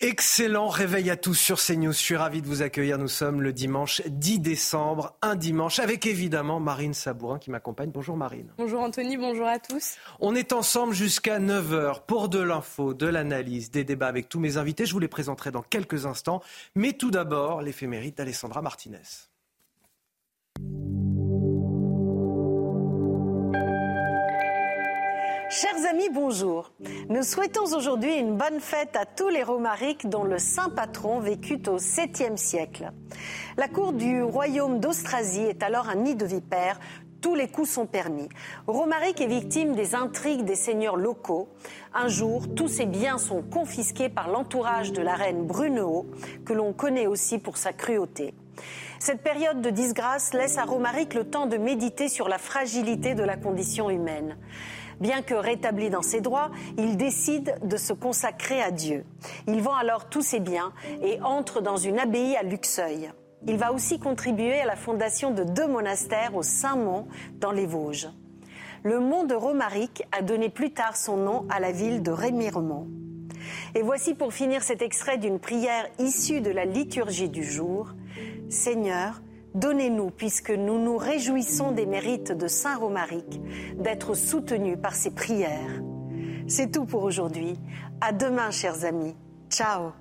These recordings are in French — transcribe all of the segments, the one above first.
Excellent réveil à tous sur CNews. Je suis ravi de vous accueillir. Nous sommes le dimanche 10 décembre, un dimanche avec évidemment Marine Sabourin qui m'accompagne. Bonjour Marine. Bonjour Anthony, bonjour à tous. On est ensemble jusqu'à 9h pour de l'info, de l'analyse, des débats avec tous mes invités. Je vous les présenterai dans quelques instants. Mais tout d'abord, l'éphémérite d'Alessandra Martinez. Chers amis, bonjour. Nous souhaitons aujourd'hui une bonne fête à tous les Romariques dont le saint patron vécut au 7e siècle. La cour du royaume d'Austrasie est alors un nid de vipères. Tous les coups sont permis. Romaric est victime des intrigues des seigneurs locaux. Un jour, tous ses biens sont confisqués par l'entourage de la reine Brunehaut, que l'on connaît aussi pour sa cruauté. Cette période de disgrâce laisse à Romaric le temps de méditer sur la fragilité de la condition humaine. Bien que rétabli dans ses droits, il décide de se consacrer à Dieu. Il vend alors tous ses biens et entre dans une abbaye à Luxeuil. Il va aussi contribuer à la fondation de deux monastères au Saint-Mont dans les Vosges. Le mont de Romaric a donné plus tard son nom à la ville de Rémiremont. Et voici pour finir cet extrait d'une prière issue de la liturgie du jour. Seigneur, Donnez-nous, puisque nous nous réjouissons des mérites de Saint Romaric, d'être soutenus par ses prières. C'est tout pour aujourd'hui. À demain, chers amis. Ciao.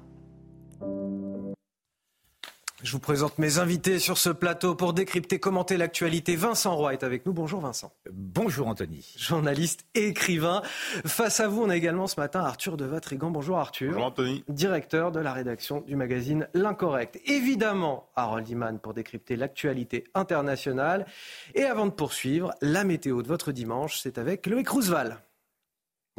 Je vous présente mes invités sur ce plateau pour décrypter, commenter l'actualité. Vincent Roy est avec nous. Bonjour Vincent. Bonjour Anthony. Journaliste et écrivain. Face à vous, on a également ce matin Arthur de Vatrigan. Bonjour Arthur. Bonjour Anthony. Directeur de la rédaction du magazine L'Incorrect. Évidemment, Harold Iman pour décrypter l'actualité internationale. Et avant de poursuivre, la météo de votre dimanche, c'est avec Loïc Roosevelt.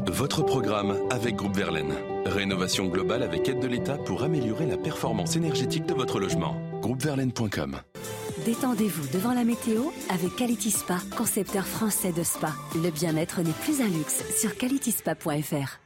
Votre programme avec Groupe Verlaine. Rénovation globale avec aide de l'État pour améliorer la performance énergétique de votre logement. Groupeverlaine.com Détendez-vous devant la météo avec Quality concepteur français de spa. Le bien-être n'est plus un luxe sur qualityspa.fr.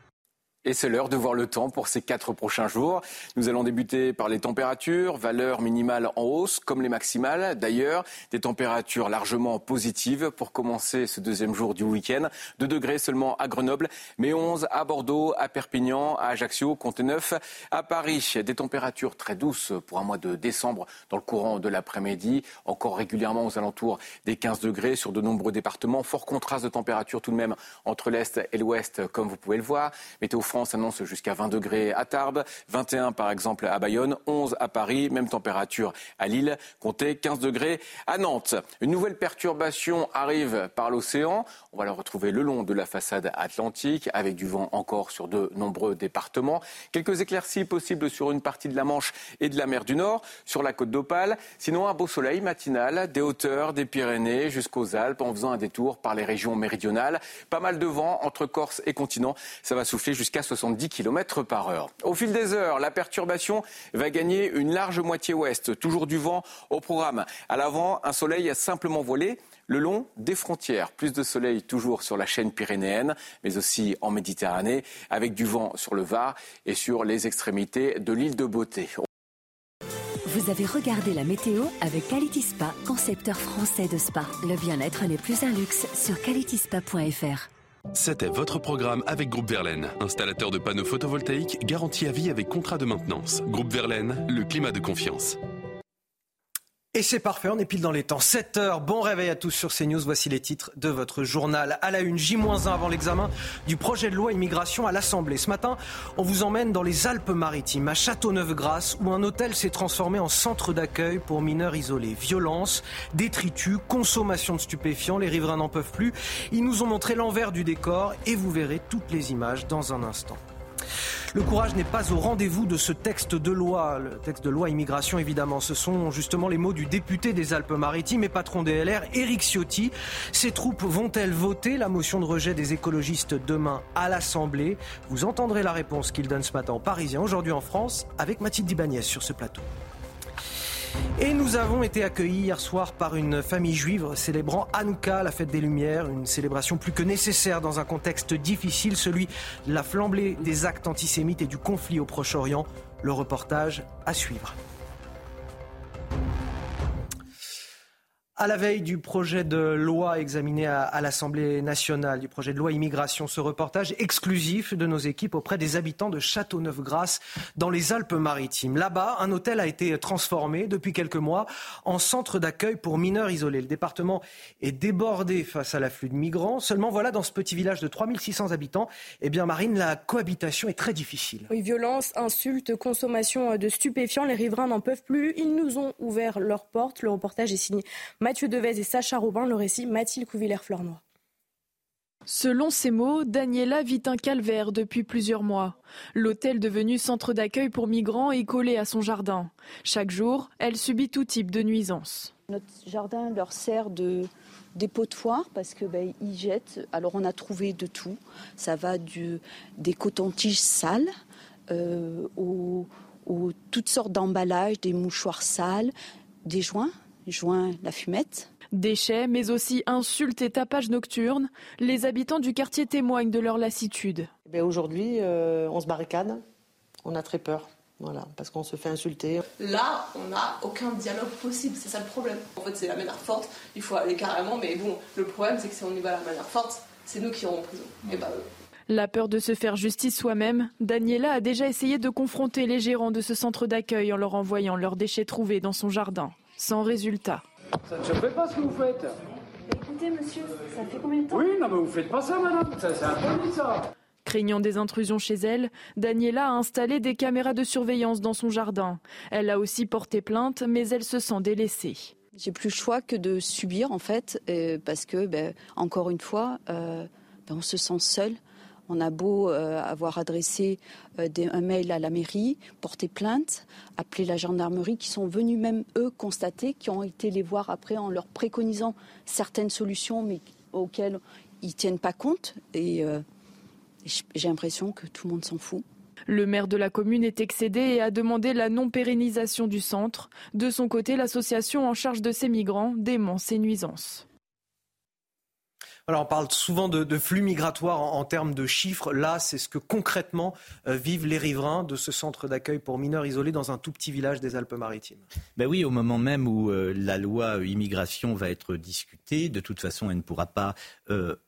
Et c'est l'heure de voir le temps pour ces quatre prochains jours. Nous allons débuter par les températures, valeurs minimales en hausse comme les maximales. D'ailleurs, des températures largement positives pour commencer ce deuxième jour du week-end. 2 degrés seulement à Grenoble, mais 11 à Bordeaux, à Perpignan, à Ajaccio, comptez 9 à Paris. Des températures très douces pour un mois de décembre dans le courant de l'après-midi. Encore régulièrement aux alentours des 15 degrés sur de nombreux départements. Fort contraste de température tout de même entre l'Est et l'Ouest, comme vous pouvez le voir. Météo France annonce jusqu'à 20 degrés à Tarbes, 21 par exemple à Bayonne, 11 à Paris, même température à Lille, comptez 15 degrés à Nantes. Une nouvelle perturbation arrive par l'océan. On va la retrouver le long de la façade atlantique avec du vent encore sur de nombreux départements. Quelques éclaircies possibles sur une partie de la Manche et de la mer du Nord, sur la côte d'Opale. Sinon, un beau soleil matinal des hauteurs des Pyrénées jusqu'aux Alpes en faisant un détour par les régions méridionales. Pas mal de vent entre Corse et continent. Ça va souffler jusqu'à 70 km par heure. Au fil des heures, la perturbation va gagner une large moitié ouest. Toujours du vent au programme. À l'avant, un soleil simplement voilé le long des frontières. Plus de soleil toujours sur la chaîne pyrénéenne, mais aussi en Méditerranée, avec du vent sur le Var et sur les extrémités de l'île de Beauté. Vous avez regardé la météo avec Quality concepteur français de spa. Le bien-être n'est plus un luxe sur qualityspa.fr. C'était votre programme avec Groupe Verlaine, installateur de panneaux photovoltaïques garantie à vie avec contrat de maintenance. Groupe Verlaine, le climat de confiance. Et c'est parfait, on est pile dans les temps. 7 heures, bon réveil à tous sur CNews. Voici les titres de votre journal. À la une, J-1 avant l'examen du projet de loi immigration à l'Assemblée. Ce matin, on vous emmène dans les Alpes-Maritimes, à Châteauneuf-Grasse, où un hôtel s'est transformé en centre d'accueil pour mineurs isolés. Violence, détritus, consommation de stupéfiants, les riverains n'en peuvent plus. Ils nous ont montré l'envers du décor et vous verrez toutes les images dans un instant. Le courage n'est pas au rendez-vous de ce texte de loi. Le texte de loi immigration, évidemment. Ce sont justement les mots du député des Alpes-Maritimes et patron des LR, Éric Ciotti. Ces troupes vont-elles voter la motion de rejet des écologistes demain à l'Assemblée? Vous entendrez la réponse qu'il donne ce matin en Parisien, aujourd'hui en France, avec Mathilde Ibanez sur ce plateau. Et nous avons été accueillis hier soir par une famille juive célébrant Hanouka, la fête des Lumières, une célébration plus que nécessaire dans un contexte difficile, celui de la flambée des actes antisémites et du conflit au Proche-Orient. Le reportage à suivre. À la veille du projet de loi examiné à, l'Assemblée nationale, du projet de loi immigration, ce reportage exclusif de nos équipes auprès des habitants de Châteauneuf-Grasse dans les Alpes-Maritimes. Là-bas, un hôtel a été transformé depuis quelques mois en centre d'accueil pour mineurs isolés. Le département est débordé face à l'afflux de migrants. Seulement, voilà, dans ce petit village de 3600 habitants, eh bien, Marine, la cohabitation est très difficile. Oui, violence, insultes, consommation de stupéfiants. Les riverains n'en peuvent plus. Ils nous ont ouvert leurs portes. Le reportage est signé Mathieu Devez et Sacha Robin, le récit Mathilde Couvillère-Fleurnoy. Selon ces mots, Daniela vit un calvaire depuis plusieurs mois. L'hôtel devenu centre d'accueil pour migrants est collé à son jardin. Chaque jour, elle subit tout type de nuisances. Notre jardin leur sert de dépotoir parce que ben, ils jettent. Alors on a trouvé de tout. Ça va du, des cotons-tiges sales euh, aux, aux toutes sortes d'emballages, des mouchoirs sales, des joints joint la fumette. Déchets, mais aussi insultes et tapages nocturnes, les habitants du quartier témoignent de leur lassitude. Eh aujourd'hui, euh, on se barricade, on a très peur. Voilà, parce qu'on se fait insulter. Là, on n'a aucun dialogue possible, c'est ça le problème. En fait, c'est la manière forte, il faut aller carrément, mais bon, le problème, c'est que si on y va la manière forte, c'est nous qui irons en prison. Et bah, La peur de se faire justice soi-même, Daniela a déjà essayé de confronter les gérants de ce centre d'accueil en leur envoyant leurs déchets trouvés dans son jardin sans résultat. Ça ne se fait pas ce que vous faites. Écoutez, monsieur, ça fait combien de temps? Oui, non, mais vous faites pas ça, madame. Ça, c'est interdit, ça. Craignant des intrusions chez elle, Daniela a installé des caméras de surveillance dans son jardin. Elle a aussi porté plainte, mais elle se sent délaissée. J'ai plus le choix que de subir, en fait, euh, parce que, ben, encore une fois, euh, ben, on se sent seul. On a beau euh, avoir adressé euh, un mail à la mairie, porter plainte, appeler la gendarmerie, qui sont venus même eux constater, qui ont été les voir après en leur préconisant certaines solutions, mais auxquelles ils tiennent pas compte. Et euh, j'ai l'impression que tout le monde s'en fout. Le maire de la commune est excédé et a demandé la non-pérennisation du centre. De son côté, l'association en charge de ces migrants dément ces nuisances on parle souvent de, flux migratoires en, termes de chiffres. Là, c'est ce que concrètement euh, vivent les riverains de ce centre d'accueil pour mineurs isolés dans un tout petit village des Alpes-Maritimes. Ben oui, au moment même où euh, la loi euh, immigration va être discutée, de toute façon, elle ne pourra pas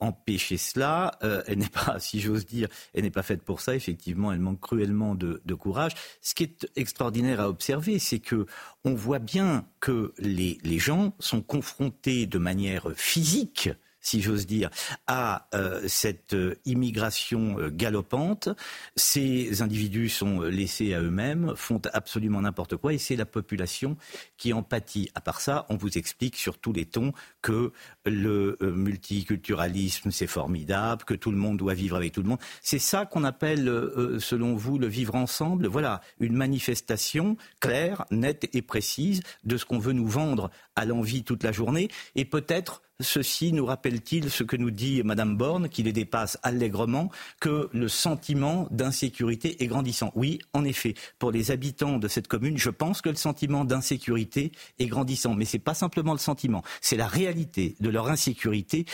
empêcher cela. elle n'est pas, si j'ose dire, elle n'est pas faite pour ça. Effectivement, elle manque cruellement de, courage. Ce qui est extraordinaire à observer, c'est que on voit bien que les gens sont confrontés de manière physique si j'ose dire, à euh, cette euh, immigration euh, galopante. Ces individus sont laissés à eux-mêmes, font absolument n'importe quoi, et c'est la population qui en pâtit. À part ça, on vous explique sur tous les tons que le multiculturalisme, c'est formidable, que tout le monde doit vivre avec tout le monde. C'est ça qu'on appelle, selon vous, le vivre ensemble. Voilà, une manifestation claire, nette et précise de ce qu'on veut nous vendre à l'envie toute la journée, et peut-être Ceci nous rappelle-t-il ce que nous dit Madame Borne, qui les dépasse allègrement, que le sentiment d'insécurité est grandissant? Oui, en effet, pour les habitants de cette commune, je pense que le sentiment d'insécurité est grandissant. Mais ce n'est pas simplement le sentiment, c'est la réalité de leur insécurité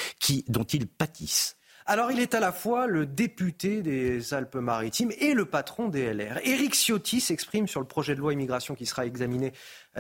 dont ils pâtissent. Alors il est à la fois le député des Alpes-Maritimes et le patron des LR. Éric Ciotti s'exprime sur le projet de loi immigration qui sera examiné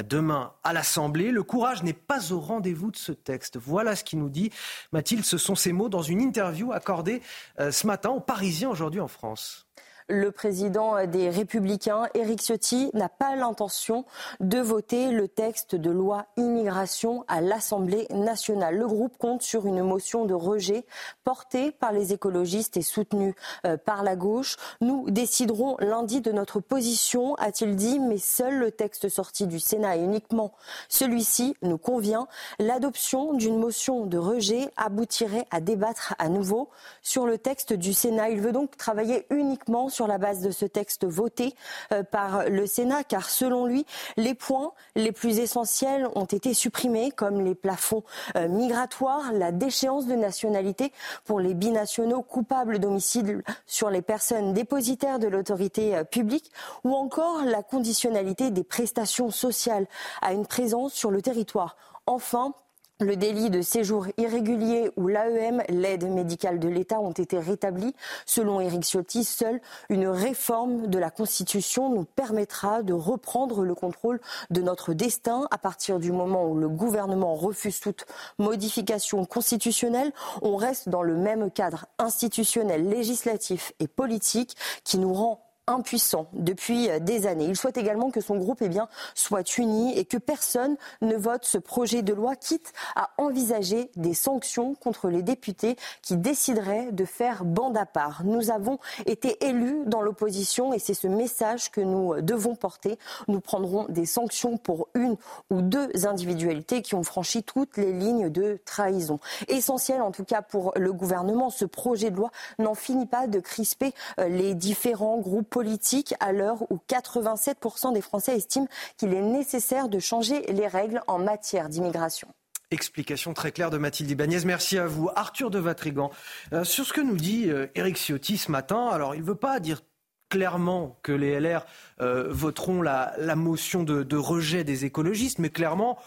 demain à l'Assemblée. Le courage n'est pas au rendez-vous de ce texte. Voilà ce qu'il nous dit. Mathilde, ce sont ces mots dans une interview accordée euh, ce matin aux Parisiens aujourd'hui en France le président des Républicains, Éric Ciotti, n'a pas l'intention de voter le texte de loi immigration à l'Assemblée nationale. Le groupe compte sur une motion de rejet portée par les écologistes et soutenue euh, par la gauche. Nous déciderons lundi de notre position, a-t-il dit, mais seul le texte sorti du Sénat et uniquement celui-ci nous convient. L'adoption d'une motion de rejet aboutirait à débattre à nouveau sur le texte du Sénat. Il veut donc travailler uniquement sur la base de ce texte voté euh, par le Sénat, car selon lui, les points les plus essentiels ont été supprimés, comme les plafonds euh, migratoires, la déchéance de nationalité pour les binationaux coupables d'homicide sur les personnes dépositaires de l'autorité euh, publique, ou encore la conditionnalité des prestations sociales à une présence sur le territoire. Enfin, le délit de séjour irrégulier ou l'AEM, l'aide médicale de l'État, ont été rétablis. Selon Éric Ciotti, seule une réforme de la Constitution nous permettra de reprendre le contrôle de notre destin. À partir du moment où le gouvernement refuse toute modification constitutionnelle, on reste dans le même cadre institutionnel, législatif et politique qui nous rend impuissant depuis des années. Il souhaite également que son groupe eh bien, soit uni et que personne ne vote ce projet de loi, quitte à envisager des sanctions contre les députés qui décideraient de faire bande à part. Nous avons été élus dans l'opposition et c'est ce message que nous devons porter. Nous prendrons des sanctions pour une ou deux individualités qui ont franchi toutes les lignes de trahison. Essentiel en tout cas pour le gouvernement, ce projet de loi n'en finit pas de crisper euh, les différents groupes politique à l'heure où 87% des Français estiment qu'il est nécessaire de changer les règles en matière d'immigration. Explication très claire de Mathilde Ibanez. Merci à vous. Arthur de Vatrigan, euh, sur ce que nous dit euh, Éric Ciotti ce matin, alors il ne veut pas dire clairement que les LR euh, voteront la, motion de, rejet des écologistes, mais clairement,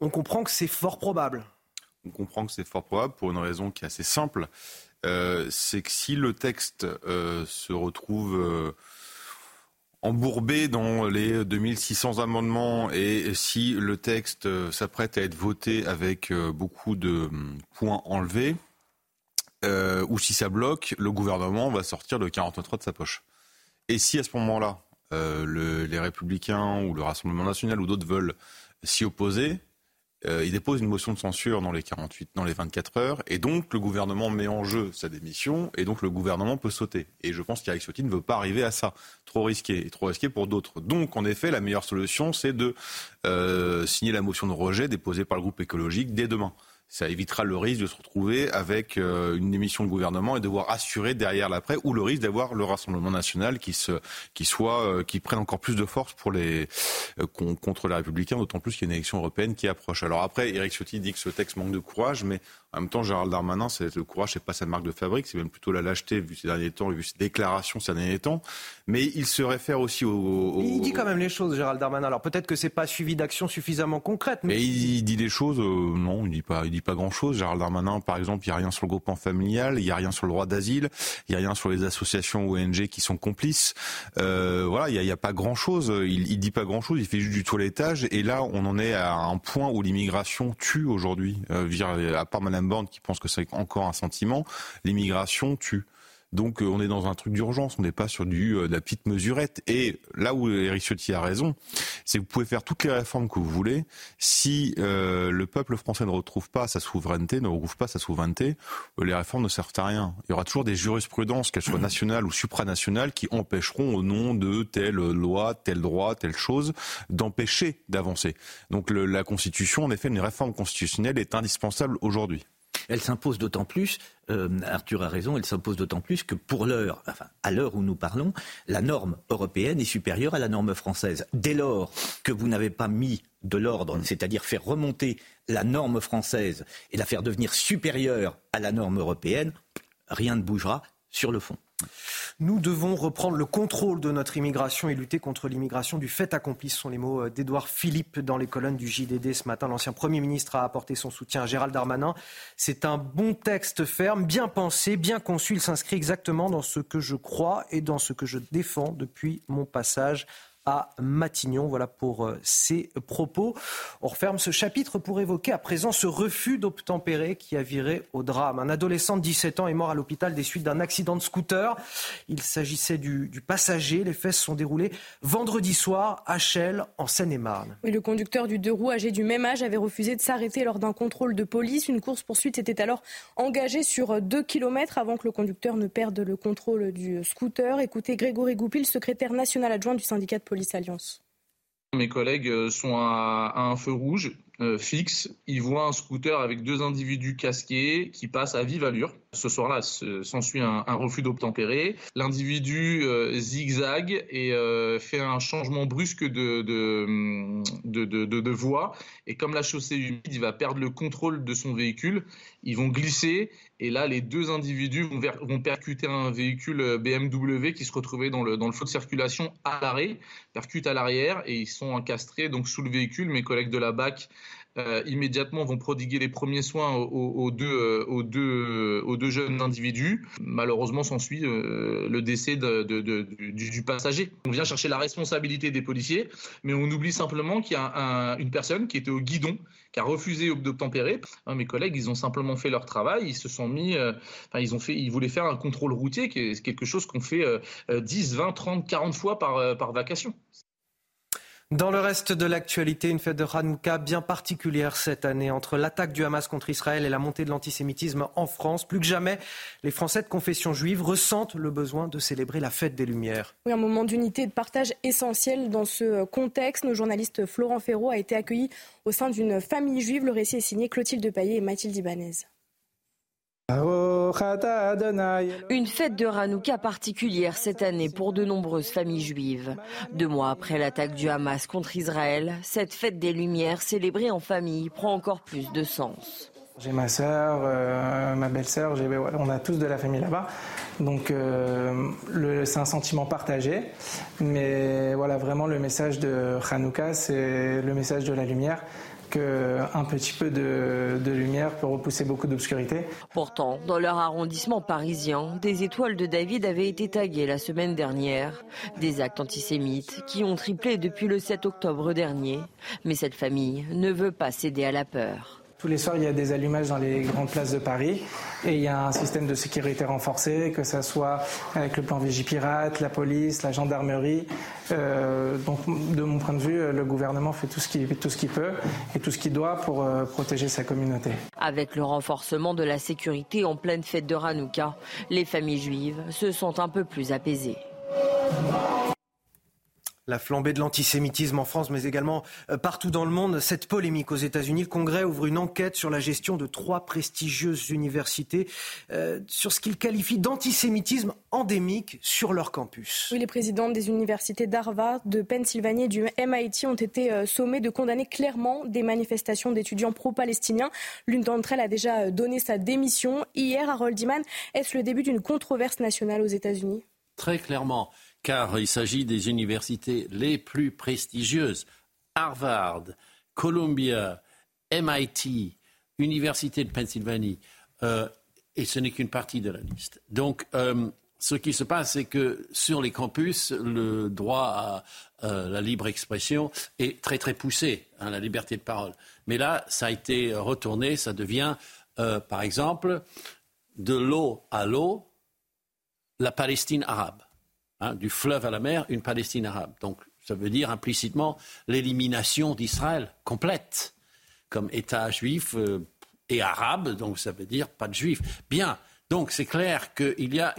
on comprend que c'est fort probable. On comprend que c'est fort probable pour une raison qui est assez simple. c'est que si le texte se retrouve embourbé dans les 2600 amendements et si le texte euh, s'apprête à être voté avec euh, beaucoup de hum, points enlevés, euh, ou si ça bloque, le gouvernement va sortir le 49.3 de sa poche. Et si à ce moment-là, les Républicains ou le Rassemblement national ou d'autres veulent s'y opposer, euh, il dépose une motion de censure dans les 48, dans les 24 heures, et donc le gouvernement met en jeu sa démission, et donc le gouvernement peut sauter. Et je pense qu'Eric Ciotti ne veut pas arriver à ça. Trop risqué, et trop risqué pour d'autres. Donc, en effet, la meilleure solution, c'est de euh, signer la motion de rejet déposée par le groupe écologique dès demain ça évitera le risque de se retrouver avec euh, une démission de gouvernement et devoir assurer derrière l'après, ou le risque d'avoir le Rassemblement national qui se, qui soit, euh, qui prenne encore plus de force pour les euh, contre les Républicains, d'autant plus qu'il y a une élection européenne qui approche. Alors après, Eric Ciotti dit que ce texte manque de courage, mais en même temps, Gérald Darmanin, c'est le courage, c'est pas sa marque de fabrique, c'est même plutôt la lâcheté vu ces derniers temps, vu ses déclarations ces derniers temps. Mais il se réfère aussi au. Il dit quand même les choses, Gérald Darmanin. Alors peut-être que c'est pas suivi d'actions suffisamment concrètes. Mais, il dit des choses. non, il dit pas. Il dit pas grand-chose. Gérald Darmanin, par exemple, il n'y a rien sur le groupement familial, il n'y a rien sur le droit d'asile, il n'y a rien sur les associations ONG qui sont complices. Euh, voilà, il n'y a, pas grand-chose. Il, il dit pas grand-chose, il fait juste du toilettage. Et là, on en est à un point où l'immigration tue aujourd'hui. Euh, à part Madame Qui pense que c'est encore un sentiment, l'immigration tue. Donc euh, on est dans un truc d'urgence, on n'est pas sur du, euh, de la petite mesurette. Et là où Eric Ciotti a raison, c'est que vous pouvez faire toutes les réformes que vous voulez. Si euh, le peuple français ne retrouve pas sa souveraineté, ne retrouve pas sa souveraineté, les réformes ne servent à rien. Il y aura toujours des jurisprudences, qu'elles soient nationales ou supranationales, qui empêcheront au nom de telle loi, tel droit, telle chose, d'empêcher d'avancer. Donc la Constitution, en effet, une réforme constitutionnelle est indispensable aujourd'hui. Elle s'impose d'autant plus, euh, Arthur a raison, elle s'impose d'autant plus que pour l'heure, enfin à l'heure où nous parlons, la norme européenne est supérieure à la norme française. Dès lors que vous n'avez pas mis de l'ordre, c'est-à-dire faire remonter la norme française et la faire devenir supérieure à la norme européenne, rien ne bougera sur le fond. Nous devons reprendre le contrôle de notre immigration et lutter contre l'immigration du fait accompli. Ce sont les mots euh, d'Édouard Philippe dans les colonnes du JDD ce matin. L'ancien Premier ministre a apporté son soutien à Gérald Darmanin. C'est un bon texte ferme, bien pensé, bien conçu. Il s'inscrit exactement dans ce que je crois et dans ce que je défends depuis mon passage à Matignon. Voilà pour euh, ces propos. On referme ce chapitre pour évoquer à présent ce refus d'obtempérer qui a viré au drame. Un adolescent de 17 ans est mort à l'hôpital des suites d'un accident de scooter. Il s'agissait du, passager. Les faits se sont déroulés vendredi soir à Chelles, en Seine-et-Marne. Oui, le conducteur du deux roues âgé du même âge avait refusé de s'arrêter lors d'un contrôle de police. Une course-poursuite était alors engagée sur 2 km avant que le conducteur ne perde le contrôle du scooter. Écoutez Grégory Goupil, secrétaire national adjoint du syndicat de police. Mes collègues euh, sont à, un feu rouge euh, fixe. Ils voient un scooter avec deux individus casqués qui passent à vive allure. Ce soir-là, s'ensuit un, refus d'obtempérer. L'individu euh, zigzague et euh, fait un changement brusque de, de, de, voie. Et comme la chaussée est humide, il va perdre le contrôle de son véhicule. Ils vont glisser. Et là, les deux individus vont, vont percuter un véhicule euh, BMW qui se retrouvait dans le, dans le flot de circulation à l'arrêt, percutent à l'arrière et ils sont encastrés donc sous le véhicule. Mes collègues de la BAC euh, immédiatement vont prodiguer les premiers soins aux, deux, euh, deux, jeunes individus. Malheureusement, s'ensuit euh, le décès du, passager. On vient chercher la responsabilité des policiers, mais on oublie simplement qu'il y a une personne qui était au guidon, qui a refusé d'obtempérer. Mes collègues, ils ont simplement fait leur travail, ils se sont mis, enfin, ils ont fait, ils voulaient faire un contrôle routier, qui quelque chose qu'on fait 10, 20, 30, 40 fois par, par vacation. Dans le reste de l'actualité, une fête de Hanouka bien particulière cette année. Entre l'attaque du Hamas contre Israël et la montée de l'antisémitisme en France, plus que jamais, les Français de confession juive ressentent le besoin de célébrer la fête des Lumières. Oui, un moment d'unité et de partage essentiel dans ce contexte. Nos journalistes Florent Ferraud a été accueilli au sein d'une famille juive. Le récit est signé Clotilde Paillet et Mathilde Ibanez. Une fête de Hanouka particulière cette année pour de nombreuses familles juives. Deux mois après l'attaque du Hamas contre Israël, cette fête des Lumières célébrée en famille prend encore plus de sens. J'ai ma sœur, euh, ma belle-sœur, on a tous de la famille là-bas. Donc euh, c'est un sentiment partagé. Mais voilà, vraiment le message de Hanouka, c'est le message de la lumière qu'un petit peu de, lumière peut repousser beaucoup d'obscurité. Pourtant, dans leur arrondissement parisien, des étoiles de David avaient été taguées la semaine dernière. Des actes antisémites qui ont triplé depuis le 7 octobre dernier. Mais cette famille ne veut pas céder à la peur. Tous les soirs, il y a des allumages dans les grandes places de Paris et il y a un système de sécurité renforcé, que ce soit avec le plan Vigipirate, la police, la gendarmerie. Euh, donc, de mon point de vue, le gouvernement fait tout ce qu'il peut et tout ce qu'il doit pour euh, protéger sa communauté. Avec le renforcement de la sécurité en pleine fête de Hanouka, les familles juives se sont un peu plus apaisées la flambée de l'antisémitisme en France, mais également euh, partout dans le monde. Cette polémique aux États-Unis, le Congrès ouvre une enquête sur la gestion de trois prestigieuses universités, euh, sur ce qu'il qualifie d'antisémitisme endémique sur leur campus. Oui, les présidents des universités d'Harvard, de Pennsylvanie et du MIT ont été euh, sommés de condamner clairement des manifestations d'étudiants pro-palestiniens. L'une d'entre elles a déjà donné sa démission hier. Harold Iman, est-ce le début d'une controverse nationale aux États-Unis? Très clairement car il s'agit des universités les plus prestigieuses. Harvard, Columbia, MIT, Université de Pennsylvanie, euh, et ce n'est qu'une partie de la liste. Donc, euh, ce qui se passe, c'est que sur les campus, le droit à euh, la libre expression est très très poussé, hein, la liberté de parole. Mais là, ça a été retourné, ça devient, par exemple, de l'eau à l'eau, la Palestine arabe. Hein, du fleuve à la mer, une Palestine arabe. Donc ça veut dire implicitement l'élimination d'Israël complète comme État juif euh, et arabe, donc ça veut dire pas de juifs. Bien, donc c'est clair qu'il y a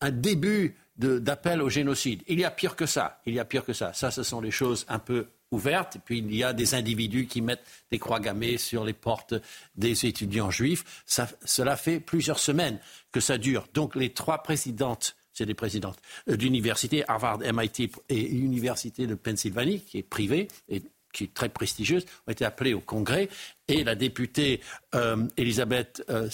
un début d'appel au génocide. Il y a pire que ça, il y a pire que ça. Ça, ce sont les choses un peu ouvertes. Et puis il y a des individus qui mettent des croix gammées sur les portes des étudiants juifs. cela fait plusieurs semaines que ça dure. Donc les trois présidentes c'est des présidentes d'universités, Harvard, MIT et l'université de Pennsylvanie, qui est privée et qui est très prestigieuse, ont été appelées au Congrès. Et la députée euh, Elisabeth euh,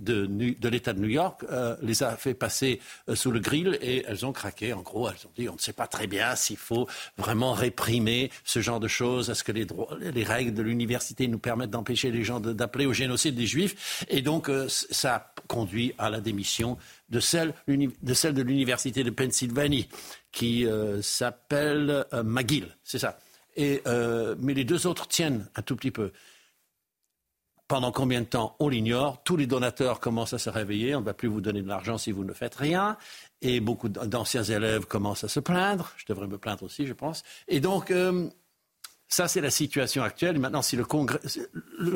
de, l'État de New York euh, les a fait passer sous le grill et elles ont craqué. En gros, elles ont dit on ne sait pas très bien s'il faut vraiment réprimer ce genre de choses. Est-ce que les, les règles de l'université nous permettent d'empêcher les gens d'appeler au génocide des Juifs Et donc, ça a conduit à la démission de celle de, celle de l'université de Pennsylvanie qui s'appelle McGill. C'est ça. Euh, mais les deux autres tiennent un tout petit peu. Pendant combien de temps On l'ignore. Tous les donateurs commencent à se réveiller. On ne va plus vous donner de l'argent si vous ne faites rien. Et beaucoup d'anciens élèves commencent à se plaindre. Je devrais me plaindre aussi, je pense. Et donc, euh, ça, c'est la situation actuelle. Maintenant, si le,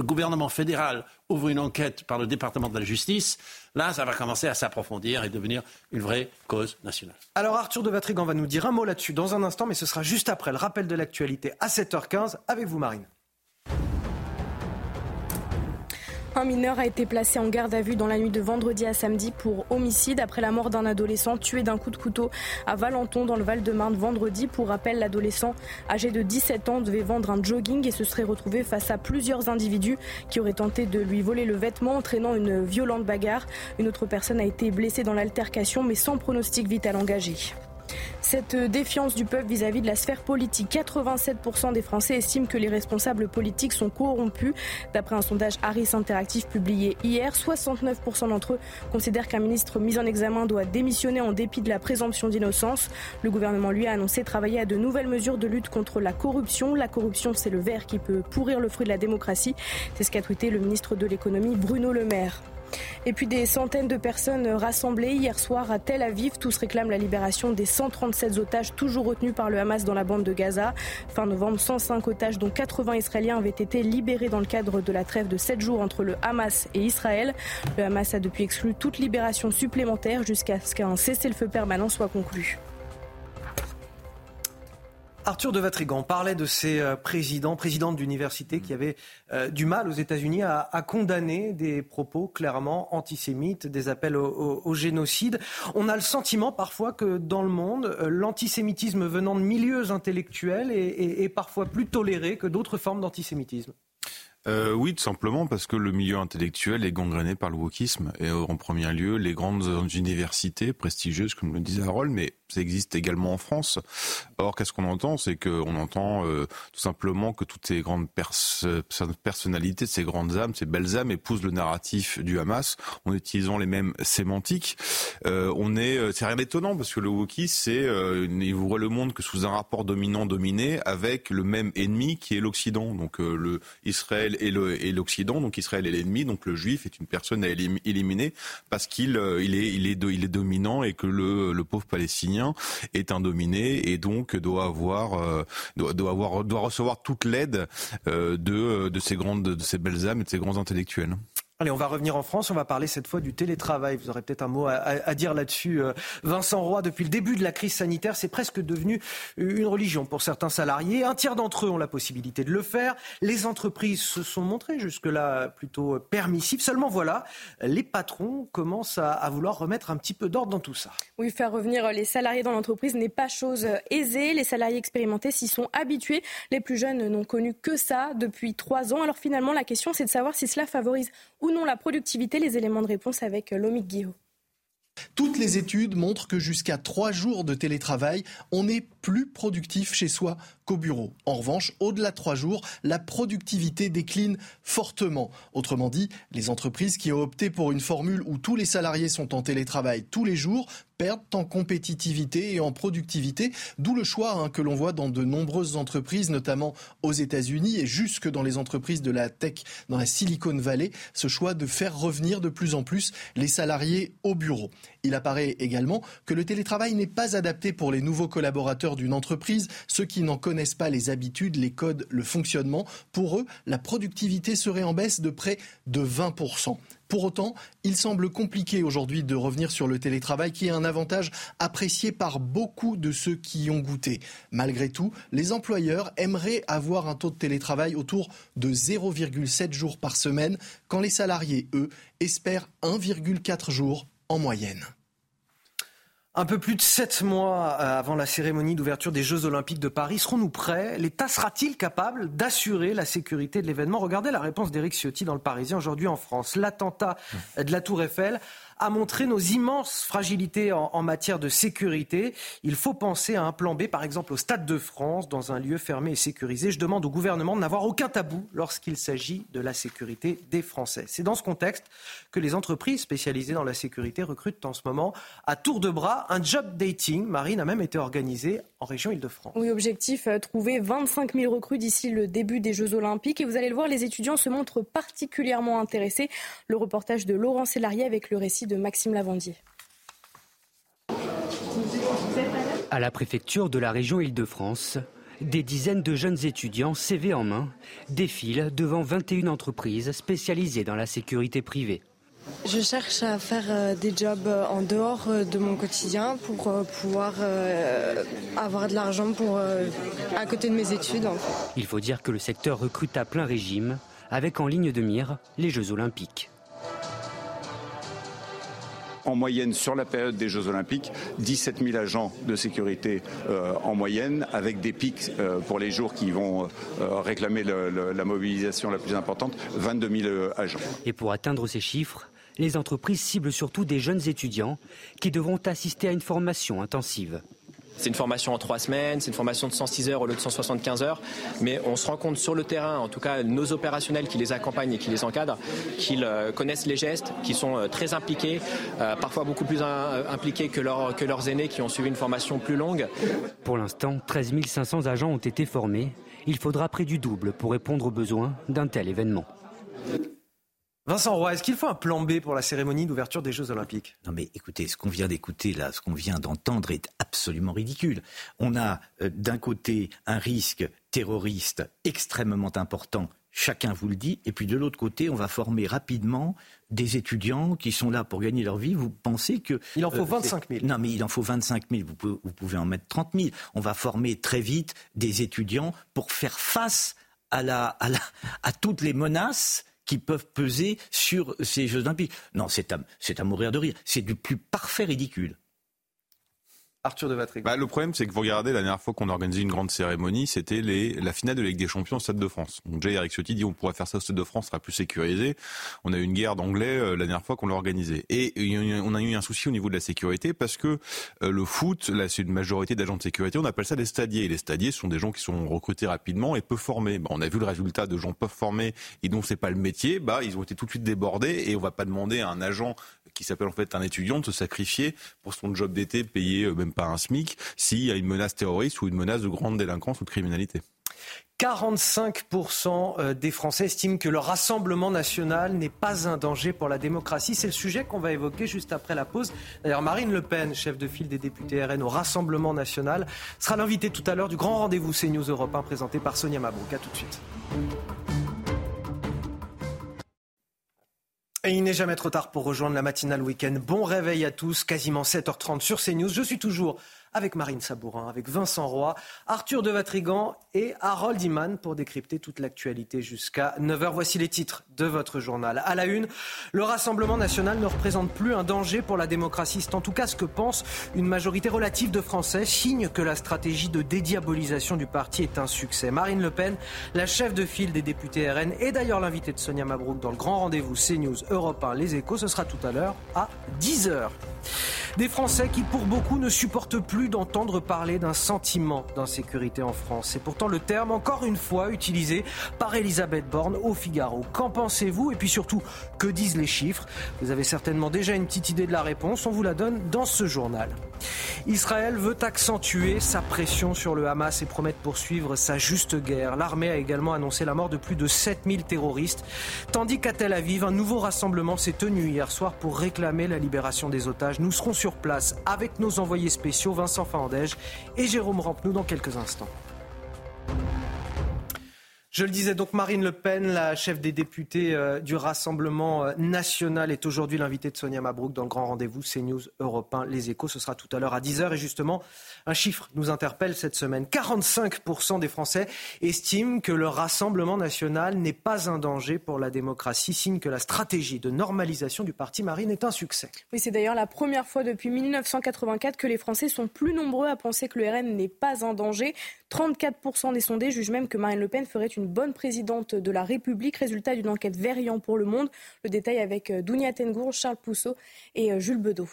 gouvernement fédéral ouvre une enquête par le département de la justice, là, ça va commencer à s'approfondir et devenir une vraie cause nationale. Alors, Arthur de Vatrigan va nous dire un mot là-dessus dans un instant, mais ce sera juste après le rappel de l'actualité à 7h15 avec vous, Marine. Un mineur a été placé en garde à vue dans la nuit de vendredi à samedi pour homicide après la mort d'un adolescent tué d'un coup de couteau à Valenton dans le Val-de-Marne vendredi. Pour rappel, l'adolescent âgé de 17 ans devait vendre un jogging et se serait retrouvé face à plusieurs individus qui auraient tenté de lui voler le vêtement entraînant une violente bagarre. Une autre personne a été blessée dans l'altercation mais sans pronostic vital engagé. Cette défiance du peuple vis-à-vis de la sphère politique, 87% des Français estiment que les responsables politiques sont corrompus. D'après un sondage Harris Interactif publié hier, 69% d'entre eux considèrent qu'un ministre mis en examen doit démissionner en dépit de la présomption d'innocence. Le gouvernement lui a annoncé travailler à de nouvelles mesures de lutte contre la corruption. La corruption, c'est le verre qui peut pourrir le fruit de la démocratie. C'est ce qu'a tweeté le ministre de l'économie Bruno Le Maire. Et puis des centaines de personnes rassemblées hier soir à Tel Aviv. Tous réclament la libération des 137 otages toujours retenus par le Hamas dans la bande de Gaza. Fin novembre, 105 otages dont 80 Israéliens avaient été libérés dans le cadre de la trêve de 7 jours entre le Hamas et Israël. Le Hamas a depuis exclu toute libération supplémentaire jusqu'à ce qu'un cessez-le-feu permanent soit conclu. Arthur de Vatrigan parlait de ces euh, présidents, présidentes d'université qui avaient euh, du mal aux États-Unis à, condamner des propos clairement antisémites, des appels au, génocide. On a le sentiment parfois que dans le monde, euh, l'antisémitisme venant de milieux intellectuels est parfois plus toléré que d'autres formes d'antisémitisme. Euh, oui, tout simplement parce que le milieu intellectuel est gangréné par le wokisme. Et en premier lieu, les grandes universités prestigieuses, comme le disait Harold, mais ça existe également en France. Or, qu'est-ce qu'on entend? C'est qu'on entend euh, tout simplement que toutes ces grandes personnalités, ces grandes âmes, ces belles âmes épousent le narratif du Hamas en utilisant les mêmes sémantiques. Euh, on est, euh, c'est rien d'étonnant parce que le wokisme, c'est, euh, il voit le monde que sous un rapport dominant-dominé avec le même ennemi qui est l'Occident. Donc le Israël et l'Occident, donc Israël est l'ennemi, donc le juif est une personne à éliminer parce qu'il euh, est, dominant et que le, pauvre palestinien est un dominé et donc doit avoir, euh, doit recevoir toute l'aide euh, de, de ces grandes, de ces belles âmes et de ces grands intellectuels. Allez, on va revenir en France. On va parler cette fois du télétravail. Vous aurez peut-être un mot à, dire là-dessus. Euh, Vincent Roy, depuis le début de la crise sanitaire, c'est presque devenu une religion pour certains salariés. Un tiers d'entre eux ont la possibilité de le faire. Les entreprises se sont montrées jusque-là plutôt permissives. Seulement voilà, les patrons commencent à, vouloir remettre un petit peu d'ordre dans tout ça. Oui, faire revenir les salariés dans l'entreprise n'est pas chose aisée. Les salariés expérimentés s'y sont habitués. Les plus jeunes n'ont connu que ça depuis trois ans. Alors finalement, la question, c'est de savoir si cela favorise ou non la productivité Les éléments de réponse avec euh, Lomic Guillaume. Toutes les études montrent que jusqu'à trois jours de télétravail, on est plus productif chez soi qu'au bureau. En revanche, au-delà de trois jours, la productivité décline fortement. Autrement dit, les entreprises qui ont opté pour une formule où tous les salariés sont en télétravail tous les jours perdent en compétitivité et en productivité, d'où le choix hein, que l'on voit dans de nombreuses entreprises, notamment aux États-Unis et jusque dans les entreprises de la tech, dans la Silicon Valley, ce choix de faire revenir de plus en plus les salariés au bureau. Il apparaît également que le télétravail n'est pas adapté pour les nouveaux collaborateurs d'une entreprise, ceux qui n'en connaissent pas les habitudes, les codes, le fonctionnement. Pour eux, la productivité serait en baisse de près de 20%. Pour autant, il semble compliqué aujourd'hui de revenir sur le télétravail qui est un avantage apprécié par beaucoup de ceux qui y ont goûté. Malgré tout, les employeurs aimeraient avoir un taux de télétravail autour de 0,7 jours par semaine, quand les salariés, eux, espèrent 1,4 jours en moyenne. Un peu plus de sept mois euh, avant la cérémonie d'ouverture des Jeux Olympiques de Paris, serons-nous prêts? L'État sera-t-il capable d'assurer la sécurité de l'événement? Regardez la réponse d'Éric Ciotti dans le Parisien aujourd'hui en France. L'attentat de la Tour Eiffel a montré nos immenses fragilités en, matière de sécurité. Il faut penser à un plan B, par exemple au Stade de France, dans un lieu fermé et sécurisé. Je demande au gouvernement de n'avoir aucun tabou lorsqu'il s'agit de la sécurité des Français. C'est dans ce contexte que les entreprises spécialisées dans la sécurité recrutent en ce moment à tour de bras un job dating. Marine a même été organisé en région Île-de-France. Oui, objectif euh, trouver 25 000 recrues d'ici le début des Jeux Olympiques. Et vous allez le voir, les étudiants se montrent particulièrement intéressés. Le reportage de Laurent Sélarié avec le récit de Maxime Lavandier. À la préfecture de la région Île-de-France, des dizaines de jeunes étudiants, CV en main, défilent devant 21 entreprises spécialisées dans la sécurité privée. Je cherche à faire euh, des jobs euh, en dehors euh, de mon quotidien pour pouvoir avoir de l'argent pour à côté de mes études. Il faut dire que le secteur recrute à plein régime avec en ligne de mire les Jeux olympiques en moyenne sur la période des Jeux Olympiques, 17 000 agents de sécurité euh, en moyenne, avec des pics euh, pour les jours qui vont euh, réclamer la mobilisation la plus importante, 22 000 agents. Et pour atteindre ces chiffres, les entreprises ciblent surtout des jeunes étudiants qui devront assister à une formation intensive. C'est une formation en trois semaines, c'est une formation de 106 heures au lieu de 175 heures, mais on se rend compte sur le terrain, en tout cas nos opérationnels qui les accompagnent et qui les encadrent, qu'ils euh, connaissent les gestes, qui sont euh, très impliqués, euh, parfois beaucoup plus impliqués que, que leurs aînés qui ont suivi une formation plus longue. Pour l'instant, 13 500 agents ont été formés. Il faudra près du double pour répondre aux besoins d'un tel événement. Vincent Roy, est-ce qu'il faut un plan B pour la cérémonie d'ouverture des Jeux Olympiques? Non mais écoutez, ce qu'on vient d'écouter là, ce qu'on vient d'entendre est absolument ridicule. On a euh, d'un côté un risque terroriste extrêmement important, chacun vous le dit, et puis de l'autre côté, on va former rapidement des étudiants qui sont là pour gagner leur vie. Vous pensez que... Il en faut 25 euh, 000. Non mais il en faut 25 000, vous pouvez, vous pouvez en mettre 30 000. On va former très vite des étudiants pour faire face à, la, à, la, à toutes les menaces qui peuvent peser sur ces Jeux Olympiques. Non, c'est à, à mourir de rire. C'est du plus parfait ridicule. Arthur de Vatrigan. Bah, le problème, c'est que vous regardez, la dernière fois qu'on a organisé une grande cérémonie, c'était la finale de la Ligue des Champions au Stade de France. Donc, déjà, Eric Ciotti dit on pourrait faire ça au Stade de France, sera plus sécurisé. On a eu une guerre d'anglais euh, la dernière fois qu'on l'a organisé. Et on a eu un souci au niveau de la sécurité parce que euh, le foot, là, c'est une majorité d'agents de sécurité, on appelle ça des stadiers. Et les stadiers, sont des gens qui sont recrutés rapidement et peu formés. Bah, on a vu le résultat de gens peu formés et dont c'est pas le métier. Bah, ils ont été tout de suite débordés et on va pas demander à un agent qui s'appelle en fait un étudiant de se sacrifier pour son job d'été payé euh, même pas un SMIC s'il y a une menace terroriste ou une menace de grande délinquance ou de criminalité. 45% euh, des Français estiment que le Rassemblement national n'est pas un danger pour la démocratie. C'est le sujet qu'on va évoquer juste après la pause. D'ailleurs, Marine Le Pen, chef de file des députés RN au Rassemblement national, sera l'invitée tout à l'heure du grand rendez-vous CNews Europe 1 présenté par Sonia Mabrouk. A tout de suite. Et il n'est jamais trop tard pour rejoindre la matinale week-end. Bon réveil à tous, quasiment 7h30 sur CNews. Je suis toujours avec Marine Sabourin, avec Vincent Roy, Arthur de Vatrigan et Harold Iman pour décrypter toute l'actualité jusqu'à 9h. Voici les titres de votre journal. À la une, le Rassemblement national ne représente plus un danger pour la démocratie. C'est en tout cas ce que pense une majorité relative de Français, signe que la stratégie de dédiabolisation du parti est un succès. Marine Le Pen, la chef de file des députés RN, et d'ailleurs l'invité de Sonia Mabrouk dans le grand rendez-vous CNews Europe 1 Les Échos, ce sera tout à l'heure à 10h. Des Français qui, pour beaucoup, ne supportent plus d'entendre parler d'un sentiment d'insécurité en France. C'est pourtant le terme, encore une fois, utilisé par Elisabeth Borne au Figaro. Qu'en pensez-vous? Et puis surtout, que disent les chiffres? Vous avez certainement déjà une petite idée de la réponse. On vous la donne dans ce journal. Israël veut accentuer sa pression sur le Hamas et promet de poursuivre sa juste guerre. L'armée a également annoncé la mort de plus de 7000 terroristes, tandis qu'à Tel Aviv, un nouveau rassemblement s'est tenu hier soir pour réclamer la libération des otages. Nous serons sur place avec nos envoyés spéciaux Vincent Fandège et Jérôme Rampenou dans quelques instants. Je le disais donc, Marine Le Pen, la chef des députés euh, du Rassemblement euh, national, est aujourd'hui l'invitée de Sonia Mabrouk dans le grand rendez-vous CNews Europe 1 Les Échos. Ce sera tout à l'heure à 10h. Et justement, un chiffre nous interpelle cette semaine. 45% des Français estiment que le Rassemblement national n'est pas un danger pour la démocratie, signe que la stratégie de normalisation du parti Marine est un succès. Oui, c'est d'ailleurs la première fois depuis 1984 que les Français sont plus nombreux à penser que le RN n'est pas un danger. 34% des sondés jugent même que Marine Le Pen ferait une bonne présidente de la République. Résultat d'une enquête Verian pour le Monde. Le détail avec euh, Dounia Tengour, Charles Pousseau et euh, Jules Bedeau.